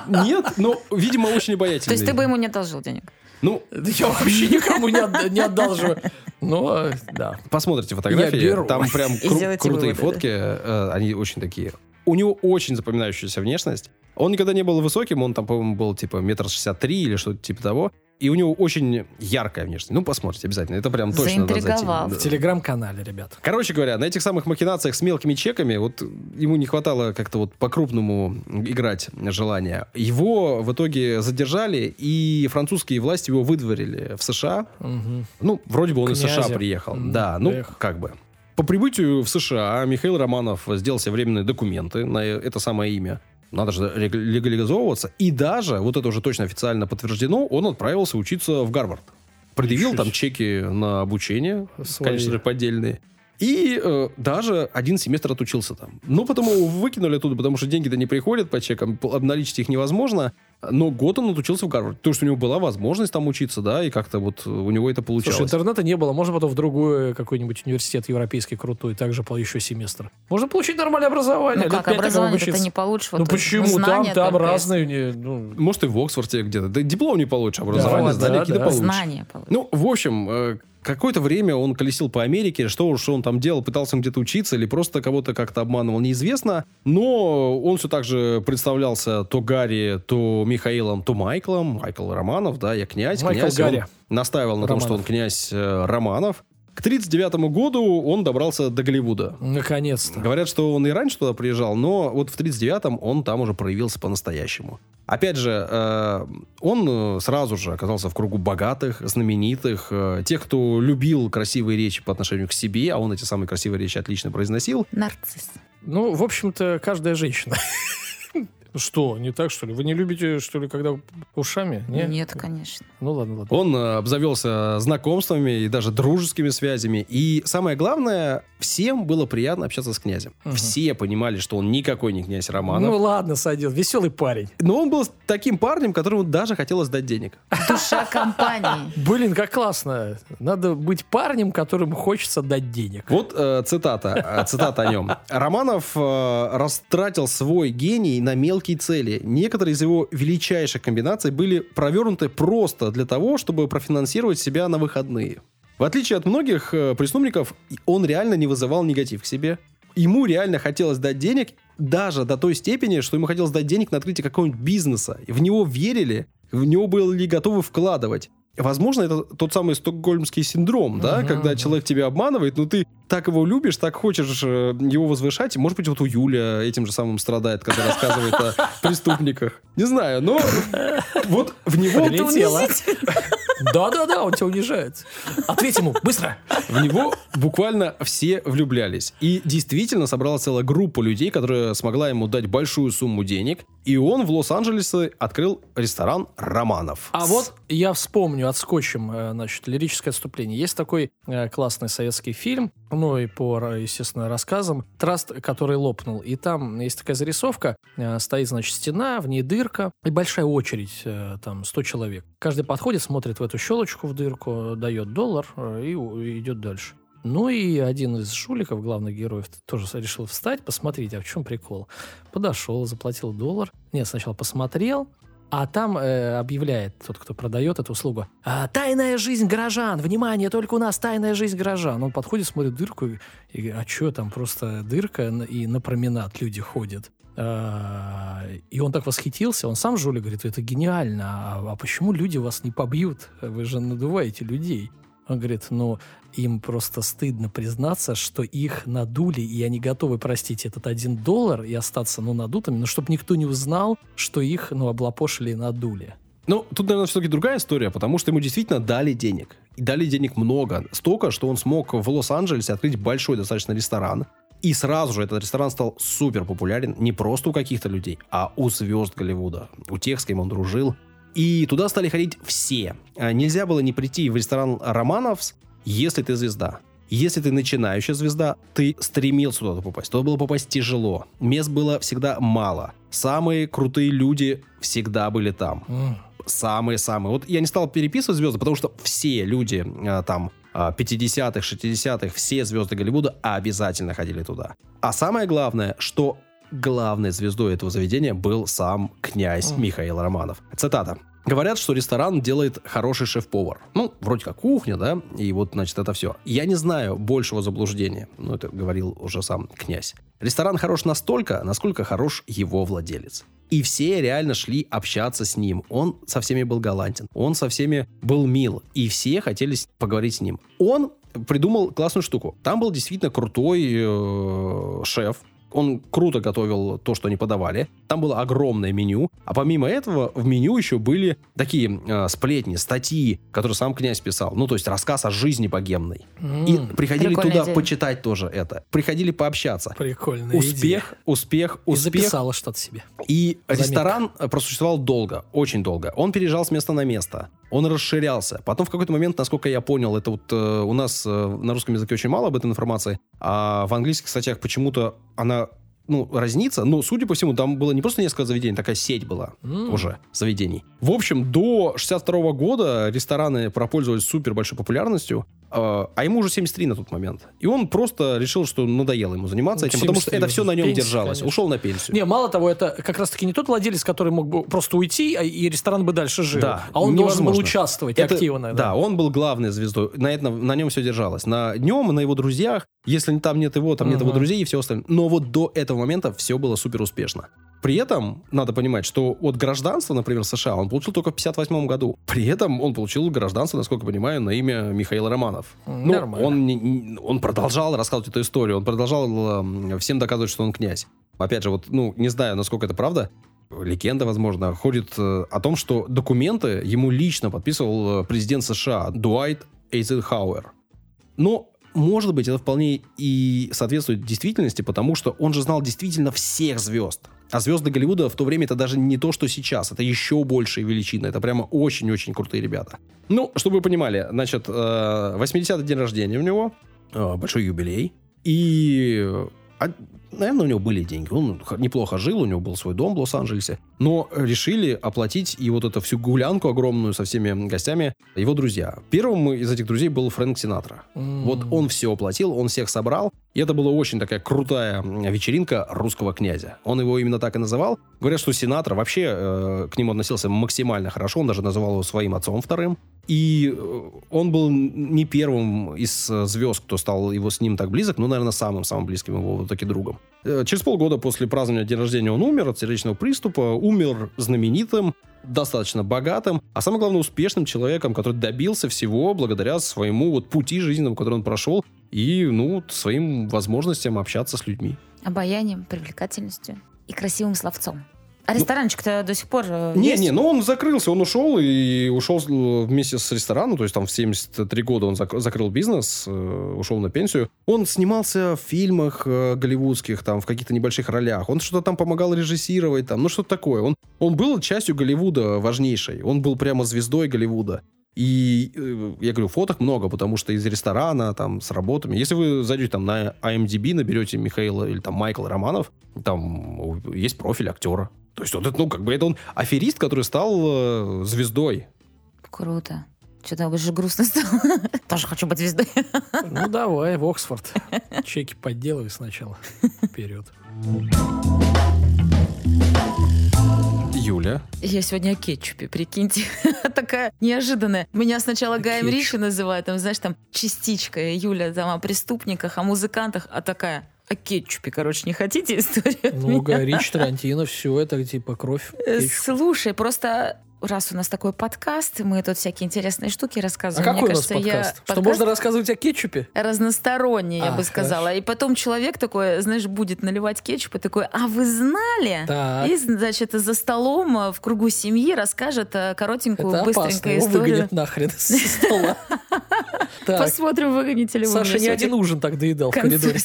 Нет, но, видимо, очень То обаятельный. есть ты бы ему не одолжил денег? Ну, Да Я вообще никому не, отда- не одалживаю. Ну, э, да. посмотрите фотографии, Я беру. там прям кру- крутые выводы, фотки, э, они очень такие. У него очень запоминающаяся внешность. Он никогда не был высоким, он там, по-моему, был типа метр шестьдесят три или что-то типа того. И у него очень яркая внешность. Ну, посмотрите обязательно. Это прям точно надо зайти. В телеграм-канале, ребят. Короче говоря, на этих самых махинациях с мелкими чеками, вот ему не хватало как-то вот по-крупному играть желания. Его в итоге задержали, и французские власти его выдворили в США. Мгм. Ну, вроде бы он из Князя. США приехал. М, Да, ну, эх. как бы. По прибытию в США Михаил Романов сделал себе временные документы на это самое имя. Надо же легализовываться. И даже, вот это уже точно официально подтверждено, он отправился учиться в Гарвард. Предъявил там чеки на обучение, Свои. конечно же, поддельные. И э, даже один семестр отучился там. Ну, потом его выкинули оттуда, потому что деньги-то не приходят по чекам, обналичить их невозможно. Но год он отучился в Гарварде. Потому что у него была возможность там учиться, да, и как-то вот у него это получалось. Слушай, интернета не было. Можно потом в другой какой-нибудь университет европейский крутой, также по еще семестр. Можно получить нормальное образование. Ну как, образование ты учиться. не получишь. Ну вот почему? знания Там, там разные. не, ну, Может, и в Оксфорде где-то. Да диплом не получишь, образование, вот, знания да, какие-то да. получишь. Знания получишь. Ну, в общем, э, какое-то время он колесил по Америке, что уж он там делал, пытался он где-то учиться или просто кого-то как-то обманывал, неизвестно. Но он все так же представлялся то Гарри, то Михаилом, то Майклом. Майкл Романов, да, я князь. Майкл князь. Он Гарри. настаивал на том, что он Романов. князь э, Романов. К 1939 году он добрался до Голливуда. наконец-то. Говорят, что он и раньше туда приезжал, но вот в 39-м он там уже проявился по-настоящему. Опять же, э, он э, сразу же оказался в кругу богатых, знаменитых, э, тех, кто любил красивые речи по отношению к себе, а он эти самые красивые речи отлично произносил. Нарцисс. Ну, в общем-то, каждая женщина. [LAUGHS] Что, не так, что ли? Вы не любите, что ли, когда ушами? Не? Нет, конечно. Ну ладно, ладно. Он э, обзавелся знакомствами и даже дружескими связями. И самое главное, всем было приятно общаться с князем. Мгм. Все понимали, что он никакой не князь Романов. Ну ладно, сойдет. Веселый парень. Но он был таким парнем, которому даже хотелось дать денег. Душа компании. Блин, как классно. Надо быть парнем, которому хочется дать денег. Вот э, цитата, э, цитата о нем. Романов э, растратил свой гений на мелкие цели. Некоторые из его величайших комбинаций были провернуты просто для того, чтобы профинансировать себя на выходные. В отличие от многих э, преступников, он реально не вызывал негатив к себе. Ему реально хотелось дать денег, даже до той степени, что ему хотелось дать денег на открытие какого-нибудь бизнеса. В него верили, в него были готовы вкладывать. Возможно, это тот самый стокгольмский синдром, да, Мгм, когда человек тебя обманывает, но ты так его любишь, так хочешь э, его возвышать. И, Может быть, вот у Юля этим же самым страдает, когда рассказывает о [LAUGHS] преступниках. Не знаю, но вот в него... Прилетело. [LAUGHS] Да-да-да, он тебя унижает. Ответь ему, быстро. В него буквально все влюблялись. И действительно собралась целая группа людей, которая смогла ему дать большую сумму денег. И он в Лос-Анджелесе открыл ресторан «Романов». А вот я вспомню, отскочим, э, значит, лирическое отступление. Есть такой э, классный советский фильм, ну и по, естественно, рассказам, «Траст, который лопнул». И там есть такая зарисовка, э, стоит, значит, стена, в ней дырка, и большая очередь, там, 100 человек. Каждый подходит, смотрит в эту щелочку в дырку, дает доллар и идет дальше. Ну и один из жуликов, главных героев, тоже решил встать, посмотреть, а в чем прикол. Подошел, заплатил доллар. Нет, сначала посмотрел, а там э, объявляет тот, кто продает эту услугу. «А, тайная жизнь горожан! Внимание, только у нас тайная жизнь горожан. Он подходит, смотрит дырку и, говорит, а что там, просто дырка, и на променад люди ходят. А, и он так восхитился, он сам жулик говорит, это гениально, а, а почему люди вас не побьют? Вы же надуваете людей. Он говорит, ну, им просто стыдно признаться, что их надули, и они готовы простить этот один доллар и остаться, ну, надутыми, но чтобы никто не узнал, что их, ну, облапошили и надули. Ну, тут, наверное, все-таки другая история, потому что ему действительно дали денег. И дали денег много. Столько, что он смог в Лос-Анджелесе открыть большой достаточно ресторан. И сразу же этот ресторан стал супер популярен не просто у каких-то людей, а у звезд Голливуда. У тех, с кем он дружил. И туда стали ходить все. А нельзя было не прийти в ресторан Романовс, если ты звезда. Если ты начинающая звезда, ты стремился туда попасть. Туда было попасть тяжело. Мест было всегда мало. Самые крутые люди всегда были там. Самые-самые. Вот я не стал переписывать звезды, потому что все люди а, там 50-х, 60-х, все звезды Голливуда обязательно ходили туда. А самое главное, что главной звездой этого заведения был сам князь Михаил Романов. Цитата. Говорят, что ресторан делает хороший шеф-повар. Ну, вроде как кухня, да, и вот, значит, это все. Я не знаю большего заблуждения, ну, это говорил уже сам князь. Ресторан хорош настолько, насколько хорош его владелец. И все реально шли общаться с ним. Он со всеми был галантен. Он со всеми был мил. И все хотели поговорить с ним. Он придумал классную штуку. Там был действительно крутой э, шеф, он круто готовил то, что они подавали. Там было огромное меню. А помимо этого, в меню еще были такие э, сплетни, статьи, которые сам князь писал. Ну, то есть рассказ о жизни богемной. Mm, и приходили туда идея. почитать тоже это. Приходили пообщаться. Прикольно. Успех, идея. успех, успех. И записала что-то себе. И Заметка. ресторан просуществовал долго, очень долго. Он переезжал с места на место. Он расширялся. Потом в какой-то момент, насколько я понял, это вот э, у нас э, на русском языке очень мало об этой информации, а в английских статьях почему-то она ну, разнится, но, судя по всему, там было не просто несколько заведений, такая сеть была mm. уже заведений. В общем, до 62 года рестораны пропользовались супер большой популярностью, а, а ему уже 73 на тот момент. И он просто решил, что надоело ему заниматься этим, потому что это все на нем пенсия, держалось. Конечно. Ушел на пенсию. Не, мало того, это как раз-таки не тот владелец, который мог бы просто уйти, а и ресторан бы дальше жил. Да, а он невозможно. должен был участвовать это, активно. Да. да, он был главной звездой. На, этом, на нем все держалось. На днем, на его друзьях, если там нет его, там угу. нет его друзей и все остальное. Но вот до этого момента все было супер успешно. При этом надо понимать, что от гражданства, например, США он получил только в 58 году. При этом он получил гражданство, насколько я понимаю, на имя Михаила Романов. Ну, он, он продолжал рассказывать эту историю, он продолжал э, всем доказывать, что он князь. Опять же, вот, ну, не знаю, насколько это правда, легенда, возможно, ходит э, о том, что документы ему лично подписывал э, президент США Дуайт Эйзенхауэр. Но может быть, это вполне и соответствует действительности, потому что он же знал действительно всех звезд. А звезды Голливуда в то время это даже не то, что сейчас. Это еще большая величина. Это прямо очень-очень крутые ребята. Ну, чтобы вы понимали, значит, 80-й э, день рождения у него, э, большой юбилей. И а, наверное, у него были деньги. Он неплохо жил, у него был свой дом в Лос-Анджелесе. Но решили оплатить и вот эту всю гулянку огромную со всеми гостями его друзья. Первым из этих друзей был Фрэнк Синатра. Mm. Вот он все оплатил, он всех собрал. И это была очень такая крутая вечеринка русского князя. Он его именно так и называл. Говорят, что Синатра вообще э, к нему относился максимально хорошо. Он даже называл его своим отцом вторым. И э, он был не первым из э, звезд, кто стал его с ним так близок, но, наверное, самым-самым близким его в итоге другом. Э, через полгода после празднования день рождения он умер от сердечного приступа, умер знаменитым, достаточно богатым, а самое главное, успешным человеком, который добился всего благодаря своему вот пути жизненному, который он прошел, и, ну, своим возможностям общаться с людьми. Обаянием, привлекательностью и красивым словцом. А ресторанчик-то до сих пор э, Не, есть? не, ну он закрылся, он ушел и ушел вместе с рестораном, то есть там в 73 года он зак- закрыл бизнес, э, ушел на пенсию. Он снимался в фильмах э, голливудских, там, в каких-то небольших ролях. Он что-то там помогал режиссировать, там, ну что-то такое. Он, он был частью Голливуда важнейшей. Он был прямо звездой Голливуда. И э, я говорю, фоток много, потому что из ресторана, там, с работами. Если вы зайдете там на IMDb, наберете Михаила или там Майкл Романов, там есть профиль актера. То есть вот это, ну, как бы это он аферист, который стал э, звездой. Круто. Что-то уже грустно стало. [LAUGHS] Тоже хочу быть звездой. [LAUGHS] Ну, давай, в Оксфорд. Чеки подделывай сначала. Вперед. Юля. Я сегодня о кетчупе, прикиньте. [LAUGHS] Такая неожиданная. Меня сначала Гаем. Ричи называют, там, знаешь, там частичка. Юля там о преступниках, о музыкантах, а такая о кетчупе, короче, не хотите историю? Ну? Гай Ричи, Тарантино, все это типа кровь. Э, кетчуп. Слушай, просто раз у нас такой подкаст, мы тут всякие интересные штуки А рассказываем. какой Мне у нас кажется, я- подкаст? Что можно рассказывать о кетчупе? разносторонний, я А, бы сказала. И потом человек такой, знаешь, будет наливать кетчуп и такой, а вы знали? Так. И, значит, за столом э, в кругу семьи расскажет э, коротенькую, Это опасно. быстренькую Его историю. выгонят нахрен со [LAUGHS] стола. Посмотрим, выгоните ли вы Саша не один ужин так доедал в коридоре.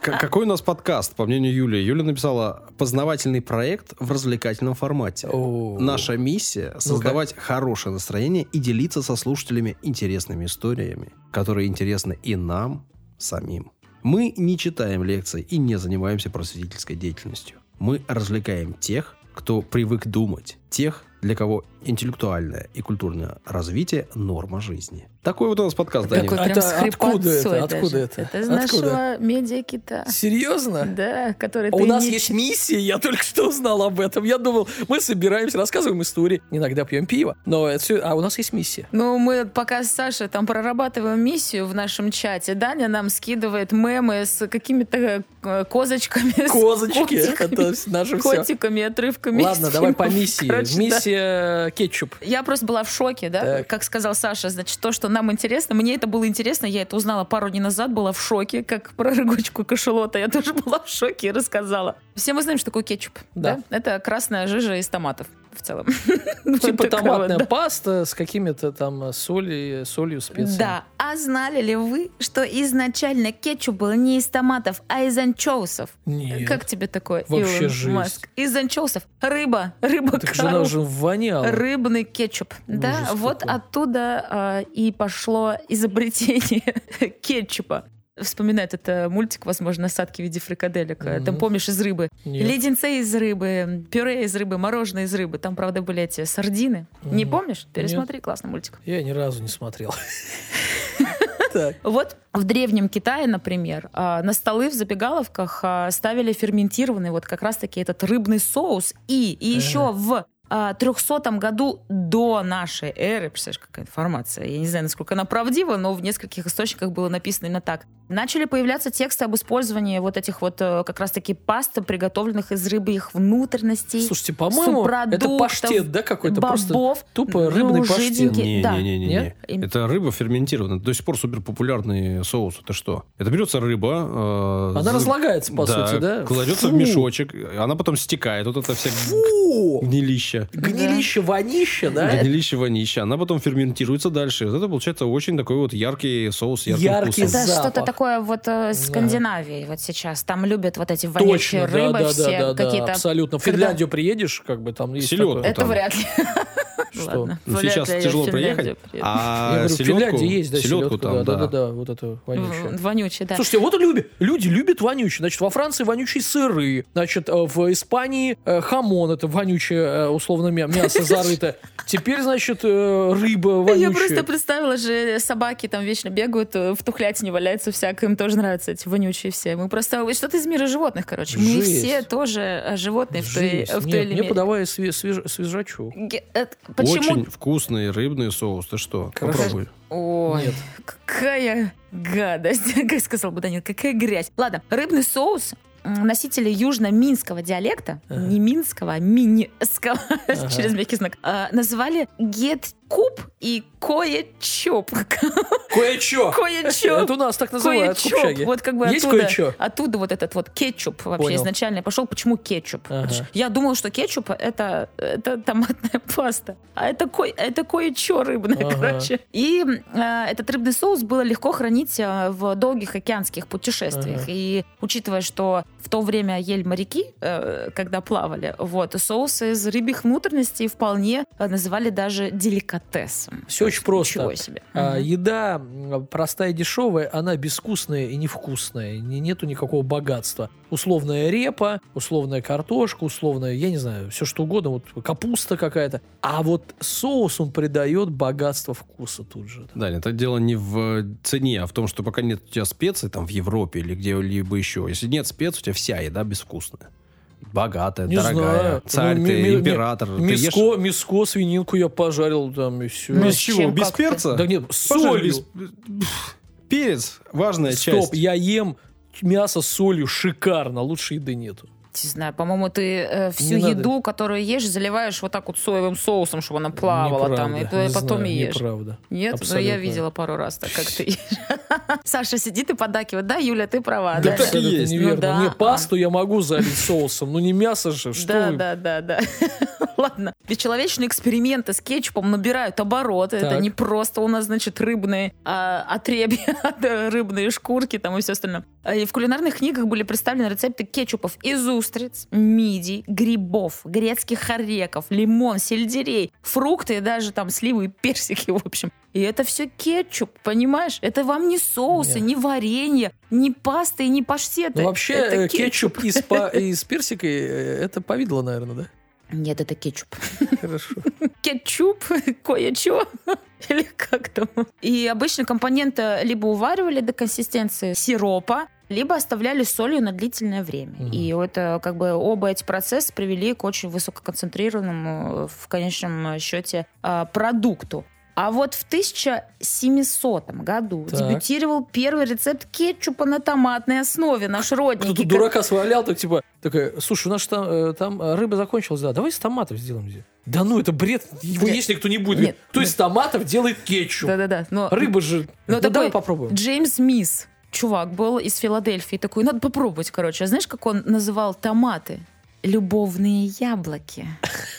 какой у нас подкаст, по мнению Юли? Юля написала «Познавательный проект в развлекательном формате». Наша миссия — создавать хорошее настроение и делиться со слушателями интересными историями, которые интересны и нам самим. Мы не читаем лекции и не занимаемся просветительской деятельностью. Мы развлекаем тех, кто привык думать, тех, для кого интеллектуальное и культурное развитие – норма жизни. Такой вот у нас подкаст, Данил. Какой это с откуда это? Откуда даже. это? Это из Откуда? нашего медиакита. Серьезно? Да, который А ты у нас не есть миссия, я только что узнал об этом. Я думал, мы собираемся, рассказываем истории, иногда пьем пиво, но это всё- а у нас есть миссия. Ну, мы пока с Сашей там прорабатываем миссию в нашем чате. Даня нам скидывает мемы с какими-то э, козочками. с Козочки, котиками, это наше все. котиками, отрывками. Ладно, давай по миссии. Короче, да. Миссия кетчуп. Я просто была в шоке, да, Так. как сказал Саша, значит, то, что нам интересно, мне это было интересно, я это узнала пару дней назад, была в шоке, как про рыгочку кашелота, я тоже [LAUGHS] была в шоке и рассказала. Все мы знаем, что такое кетчуп, Да. да? Это красная жижа из томатов в целом. [LAUGHS] Вот Типа томатная паста с какими-то там солью, солью, специями. Да. А знали ли вы, что изначально кетчуп был не из томатов, а из анчоусов? Нет. Как тебе такое, Вообще. Маск? Из анчоусов. Рыба. Рыба Так же она же воняла. Рыбный кетчуп. да, вот оттуда а, и пошло изобретение [LAUGHS] кетчупа. Вспоминает это мультик, возможно, «Осадки в виде фрикаделек». Мгм. Там, помнишь, из рыбы. Нет. Леденцы из рыбы, пюре из рыбы, мороженое из рыбы. Там, правда, были эти сардины. Не Мгм. помнишь? Пересмотри, классный мультик. Я ни разу не смотрел. [LAUGHS] Так. Вот в древнем Китае, например, а, на столы в забегаловках а, ставили ферментированный вот как раз-таки этот рыбный соус. И, и еще в 300 году до нашей эры, представляешь, какая информация, я не знаю, насколько она правдива, но в нескольких источниках было написано именно так. Начали появляться тексты об использовании вот этих вот э, как раз-таки паст, приготовленных из рыбы их внутренностей. Слушайте, по-моему, это паштет, да, какой-то? Просто бобов, тупо рыбный ну, паштет. жиденький. Не, да. не, не, не, Нет? не. Это рыба ферментированная. До сих пор супер популярный соус. Это что? Это берется рыба. э, Она за- разлагается, по сути, да? Кладется в Фу. мешочек. Она потом стекает. Вот это вся Фу! Гнилища. Гнилище, вонище, да? Гнилище, вонища. Она потом ферментируется дальше. Вот это получается очень такой вот яркий соус, с ярким Яркий вкусом. Это запах. что-то такое вот э, с Да. Скандинавии вот сейчас. Там любят вот эти вонючие Точно, да, рыбы да, все да, да, да, какие-то. абсолютно. В когда- Финляндию приедешь, как бы там есть Селедку такое. Это там. вряд ли. Что? Ладно, Ну, сейчас ли тяжело приеду. А Я говорю, в селедку, Финляндии есть, да, селедку селедка, там, да, да. да, да, вот это вонючее. В- Вонючий, да. Слушайте, вот и любят. Люди любят вонючие. Значит, во Франции вонючие сыры. Значит, э, в Испании э, хамон, это вонючее, э, условно, мя- мясо [LAUGHS] зарыто. Теперь, значит, э, рыба вонючая. Я просто представила же, собаки там вечно бегают, в тухлятине валяются всякое, им тоже нравятся эти вонючие все. Мы просто что-то из мира животных, короче. Мы Жесть. все тоже животные в той, Жесть. в той Нет, или мне мере. свеж- свежачок. Ге- это- Почему? Очень вкусный рыбный соус. Ты что? Хорошо. Попробуй. Ой, Нет. какая гадость, [LAUGHS] как сказал бы Данил, какая грязь. Ладно, рыбный соус носители южно-минского диалекта, Ага. не минского, а минского, [LAUGHS] Ага. через мягкий знак, а, называли гет-куб и кое-чоп. [LAUGHS] Кое-чё. Кое-чоп. Это у нас так называют общаге. Вот как бы Есть оттуда, кое-чё? оттуда вот этот вот кетчуп вообще Понял. изначально пошел. Почему кетчуп? Ага. Я думала, что кетчуп это, это томатная паста. А это, ко- это кое-что рыбное, Ага. короче. И э, этот рыбный соус было легко хранить э, в долгих океанских путешествиях. Ага. И учитывая, что в то время ели моряки, э, когда плавали, вот, соусы из рыбьих внутренностей вполне э, называли даже деликатесом. Все очень просто. Ничего себе. А, еда простая, дешевая, она безвкусная и невкусная. Не- Нету никакого богатства. Условная репа, условная картошка, условная, я не знаю, все что угодно, вот капуста какая-то. А вот соус он придает богатство вкуса тут же. Да, это дело не в цене, а в том, что пока нет у тебя специй там в Европе или где-либо еще. Если нет специй, у тебя вся еда безвкусная. Богатая, Не дорогая. знаю. Царь Ну, ты, ми- ми- император. Ты ешь Мяско, мяско, свининку я пожарил там и все. Ну, без с чего? чем, Без перца? Да нет, с солью. без- Перец важная Стоп, часть. я ем мясо с солью шикарно, лучше еды нету. Не знаю, по-моему, ты э, всю Не надо. еду, которую ешь, заливаешь вот так вот соевым соусом, чтобы она плавала там, и Неправда, не потом знаю, ешь. Неправда. Нет, но Абсолютно. я видела пару раз так, как ты ешь. [LAUGHS] Саша сидит и подакивает. Да, Юля, ты права. Да да, так и есть. неверно. Ну да. Не, пасту я могу залить соусом, но не мясо же. Что Да, вы? да, да, да. [LAUGHS] Ладно. Бесчеловечные эксперименты с кетчупом набирают обороты. Это не просто у нас, значит, рыбные а, отребья, [LAUGHS] да, рыбные шкурки там и все остальное. А, И в кулинарных книгах были представлены рецепты кетчупов из устриц, мидий, грибов, грецких орехов, лимон, сельдерей, фрукты и даже там сливы и персики, [LAUGHS] в общем. И это все кетчуп, понимаешь? Это вам не соусы, Нет. не варенье, не пасты и не паштеты. Ну, вообще, Это э, кетчуп из, па- [LAUGHS] из персика, э, это повидло, наверное, да? Нет, это кетчуп. Хорошо. [LAUGHS] кетчуп, [LAUGHS] кое-что. [LAUGHS] Или как там. И обычно компоненты либо уваривали до консистенции сиропа, либо оставляли солью на длительное время. Мгм. И это как бы оба эти процесса привели к очень высококонцентрированному э, в конечном счете э, продукту. А вот в 1700 году Так. дебютировал первый рецепт кетчупа на томатной основе. Наш родненький. Кто-то дурака свалял, так типа, такая, слушай, у нас там, э, там э, рыба закончилась, да, давай из томатов сделаем здесь. Да ну, это бред, его Нет. есть никто не будет. Нет. Кто из томатов делает кетчуп? Да-да-да. Но Рыба же... Ну, Ну, такой давай попробуем. Джеймс Мисс, чувак, был из Филадельфии. Такой, надо попробовать, короче. А знаешь, как он называл томаты? Любовные яблоки.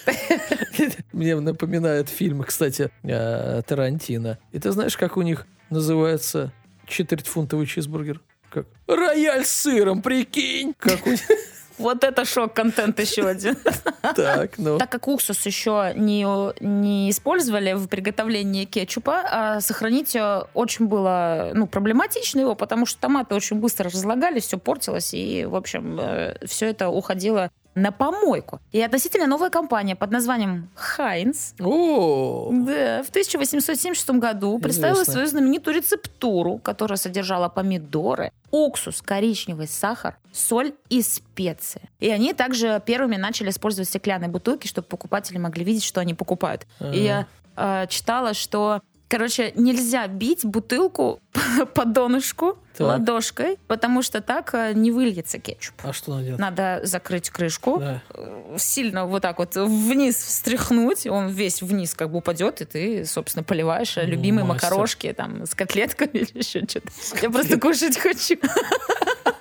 [LAUGHS] Мне напоминает фильм, кстати, э, Тарантино. И ты знаешь, как у них называется четвертьфунтовый чизбургер? Как? Рояль с сыром, прикинь! Как у них... [LAUGHS] Вот это шок-контент еще один. [LAUGHS] Так, ну... Так как уксус еще не, не использовали в приготовлении кетчупа, а сохранить э, очень было ну, проблематично его, потому что томаты очень быстро разлагались, все портилось, и, в общем, все это уходило на помойку. И относительно новая компания под названием Хайнс О, Да, в 1876 году представила Известно. свою знаменитую рецептуру, которая содержала помидоры, уксус, коричневый сахар, соль и специи. И они также первыми начали использовать стеклянные бутылки, чтобы покупатели могли видеть, что они покупают. Ага. И я э, читала, что Короче, нельзя бить бутылку [LAUGHS] по донышку Так. ладошкой, потому что так э, не выльется кетчуп. а что надо делать? Надо закрыть крышку, Да. э, сильно вот так вот вниз встряхнуть, он весь вниз как бы упадет, и ты, собственно, поливаешь Ну, любимые мастер. макарошки там с котлетками [LAUGHS] или еще что-то. Я просто кушать хочу. [LAUGHS]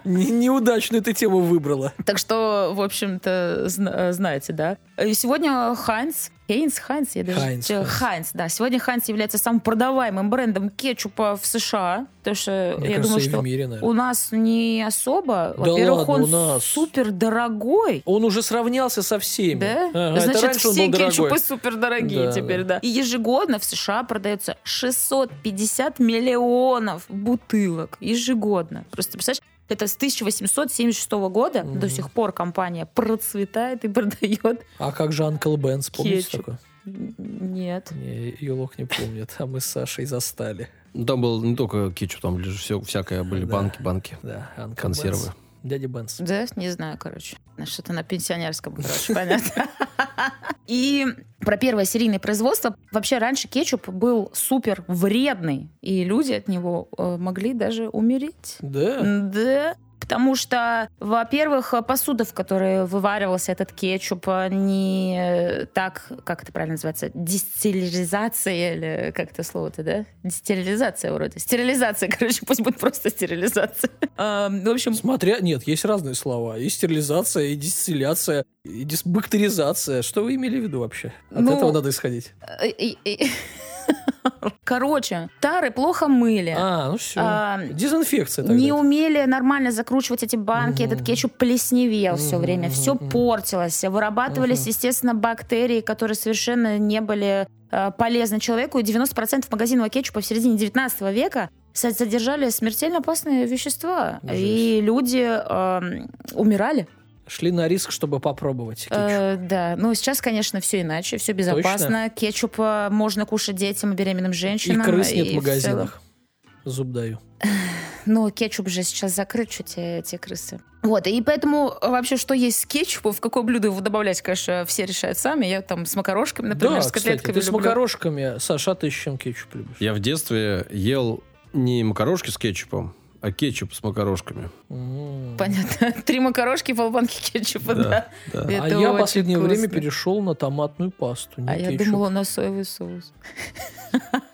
[LAUGHS] Не- Неудачную ты тему выбрала. Так что, в общем-то, зна- э, знаете, да. И сегодня Heinz, Хейнс, Heinz, я даже... Heinz, Э, Heinz. Heinz, да. Сегодня Heinz является самым продаваемым брендом кетчупа в США, потому что Мне я кажется, думаю, что в мире, наверное. у нас не особо. Да Во-первых, ладно, он нас. супер дорогой. Он уже сравнялся со всеми. Да? Ага, Значит, все кетчупы супер дорогие Да, теперь, да. да. И ежегодно в США продается 650 миллионов бутылок. Ежегодно. Просто представляешь, это с 1876 года Мгм. до сих пор компания процветает и продает. А как же Анкл Бенс, помните Кетчуп. такое? Нет. Не, Юлок не помнит, а мы с Сашей застали. Ну, Там был не только кетчуп, там все, всякое были Да. банки, банки, Да, консервы. Ben's. Дядя Бенс. Да, не знаю, короче. Что-то на пенсионерском, короче, понятно. И про первое серийное производство. Вообще раньше кетчуп был супер вредный, и люди от него э, могли даже умереть. Да? Да. Потому что, во-первых, посуда, в которой вываривался этот кетчуп, э, не э, так, как это правильно называется, дистиллеризация или как это слово-то, да? Дистерилизация вроде. Стерилизация, [LAUGHS] короче, пусть будет просто стерилизация. [LAUGHS] Эм, В общем, Смотря... Нет, есть разные слова. И стерилизация, и дистилляция, и дисбактеризация. Что вы имели в виду вообще? От Ну, этого надо исходить. Э, и- и- [LAUGHS] [LAUGHS] Короче, тары плохо мыли. А, ну все. А, Дезинфекция тогда. Не умели нормально закручивать эти банки, Мгм. этот кетчуп плесневел все Мгм, время, мгм, все мгм. портилось, вырабатывались, Мгм. естественно, бактерии, которые совершенно не были э, полезны человеку. И 90% магазинного кетчупа в середине 19 века со- содержали смертельно опасные вещества. Жесть. И люди эм, умирали. Шли на риск, чтобы попробовать кетчуп. Э, да, ну сейчас, конечно, все иначе, все безопасно. Кетчуп э, можно кушать детям и беременным И женщинам. крыс нет и в целом- магазинах. Зуб даю. [LAUGHS] Ну, кетчуп же сейчас закрыт, что те, эти крысы. Вот, и поэтому вообще, что есть с кетчупом, в какое блюдо его добавлять, конечно, все решают сами. Я там с макарошками, например, да, с кстати, котлетками ты с люблю. макарошками, Саша, а ты с чем кетчуп любишь? Я в детстве ел не макарошки с кетчупом, а кетчуп с макарошками. Понятно. [LAUGHS] Три макарошки, полбанки кетчупа, да. да. А Это я в последнее время вкусно. перешел на томатную пасту, не А я кетчуп. думала на соевый соус. [LAUGHS]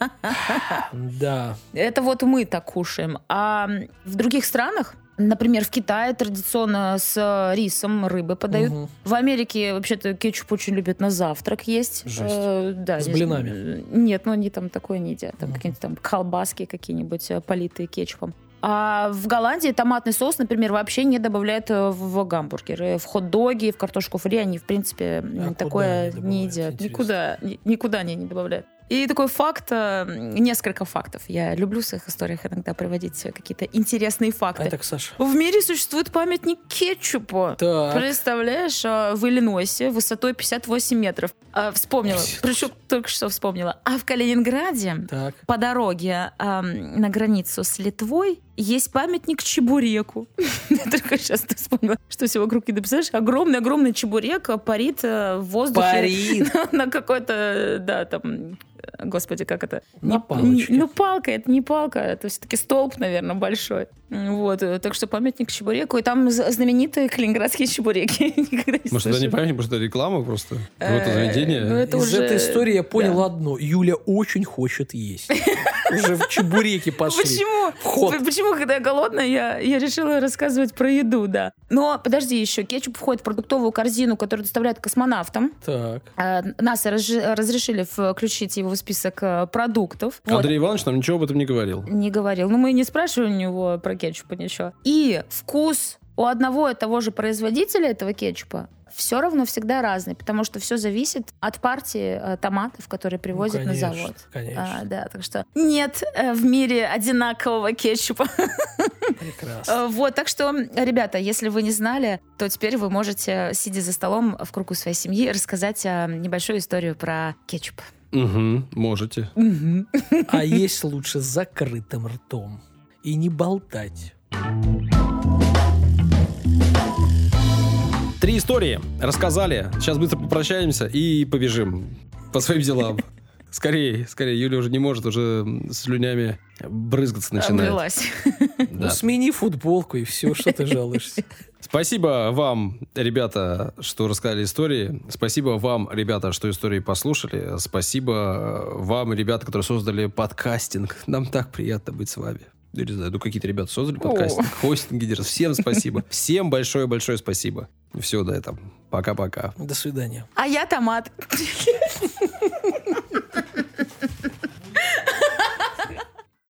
Да. Это вот мы так кушаем. А в других странах, например, в Китае традиционно с рисом рыбы подают. Мгм. В Америке вообще-то кетчуп очень любят на завтрак есть. Жесть. Э, да, С блинами? Нет, ну они там такое не едят. Там Мгм. какие-нибудь там колбаски какие-нибудь э, политые кетчупом. А в Голландии томатный соус, например, вообще не добавляют э, в гамбургеры, в хот-доги, в картошку фри. Они, в принципе, А такое не едят. Никуда, ни- никуда они не добавляют. И такой факт, э, несколько фактов. Я люблю в своих историях иногда приводить э, какие-то интересные факты. А так, Саша. В мире существует памятник кетчупу. Так. Представляешь, а, в Иллинойсе высотой 58 метров. А, Вспомнила, 58. причем только что вспомнила. А в Калининграде Так. по дороге ам, на границу с Литвой есть памятник чебуреку. [LAUGHS] Я только сейчас вспомнила, что все вокруг не представляешь. Огромный-огромный чебурек парит э, в воздухе. Парит. [LAUGHS] На какой-то, да, там, господи, как это? На Не- палочке. не- Ну, палка, это не палка, это все-таки столб, наверное, большой. Вот, э, так что памятник чебуреку. И там знаменитые калининградские чебуреки. [LAUGHS] Может, это не память, может, это реклама просто? Какое-то Э, заведение? ну, это Из уже- этой истории я понял одно. Юля очень хочет есть. Уже в чебуреки пошли. Почему? Вход. Почему, когда я голодная, я, я решила рассказывать про еду, да. Но подожди еще, кетчуп входит в продуктовую корзину, которую доставляют космонавтам. Так. А, НАСА разжи- разрешили включить его в список э, продуктов. Вот. Андрей Иванович нам ничего об этом не говорил. Не говорил. Ну, мы не спрашивали у него про кетчупа ничего. И вкус у одного и того же производителя этого кетчупа все равно всегда разный, потому что все зависит от партии э, томатов, которые привозят Ну, конечно, на завод. конечно. А, да, так что нет э, в мире одинакового кетчупа. Прекрасно. Э, Вот, так что, ребята, если вы не знали, то теперь вы можете, сидя за столом в кругу своей семьи, рассказать э, небольшую историю про кетчуп. Угу, можете. А есть лучше с закрытым ртом. И не болтать. Три истории рассказали. Сейчас быстро попрощаемся и побежим по своим делам. [LAUGHS] Скорее, скорее. Юля уже не может, уже слюнями брызгаться начинает. Облилась. [LAUGHS] Да. Ну, смени футболку и все, что ты жалуешься. [LAUGHS] Спасибо вам, ребята, что рассказали истории. Спасибо вам, ребята, что истории послушали. Спасибо вам, ребята, которые создали подкастинг. Нам так приятно быть с вами. Я не знаю, ну какие-то ребята создали подкастинг, хостинги держат. Всем спасибо. [LAUGHS] Всем большое-большое спасибо. Все, да, там. Пока-пока. До свидания. А я томат. [LAUGHS]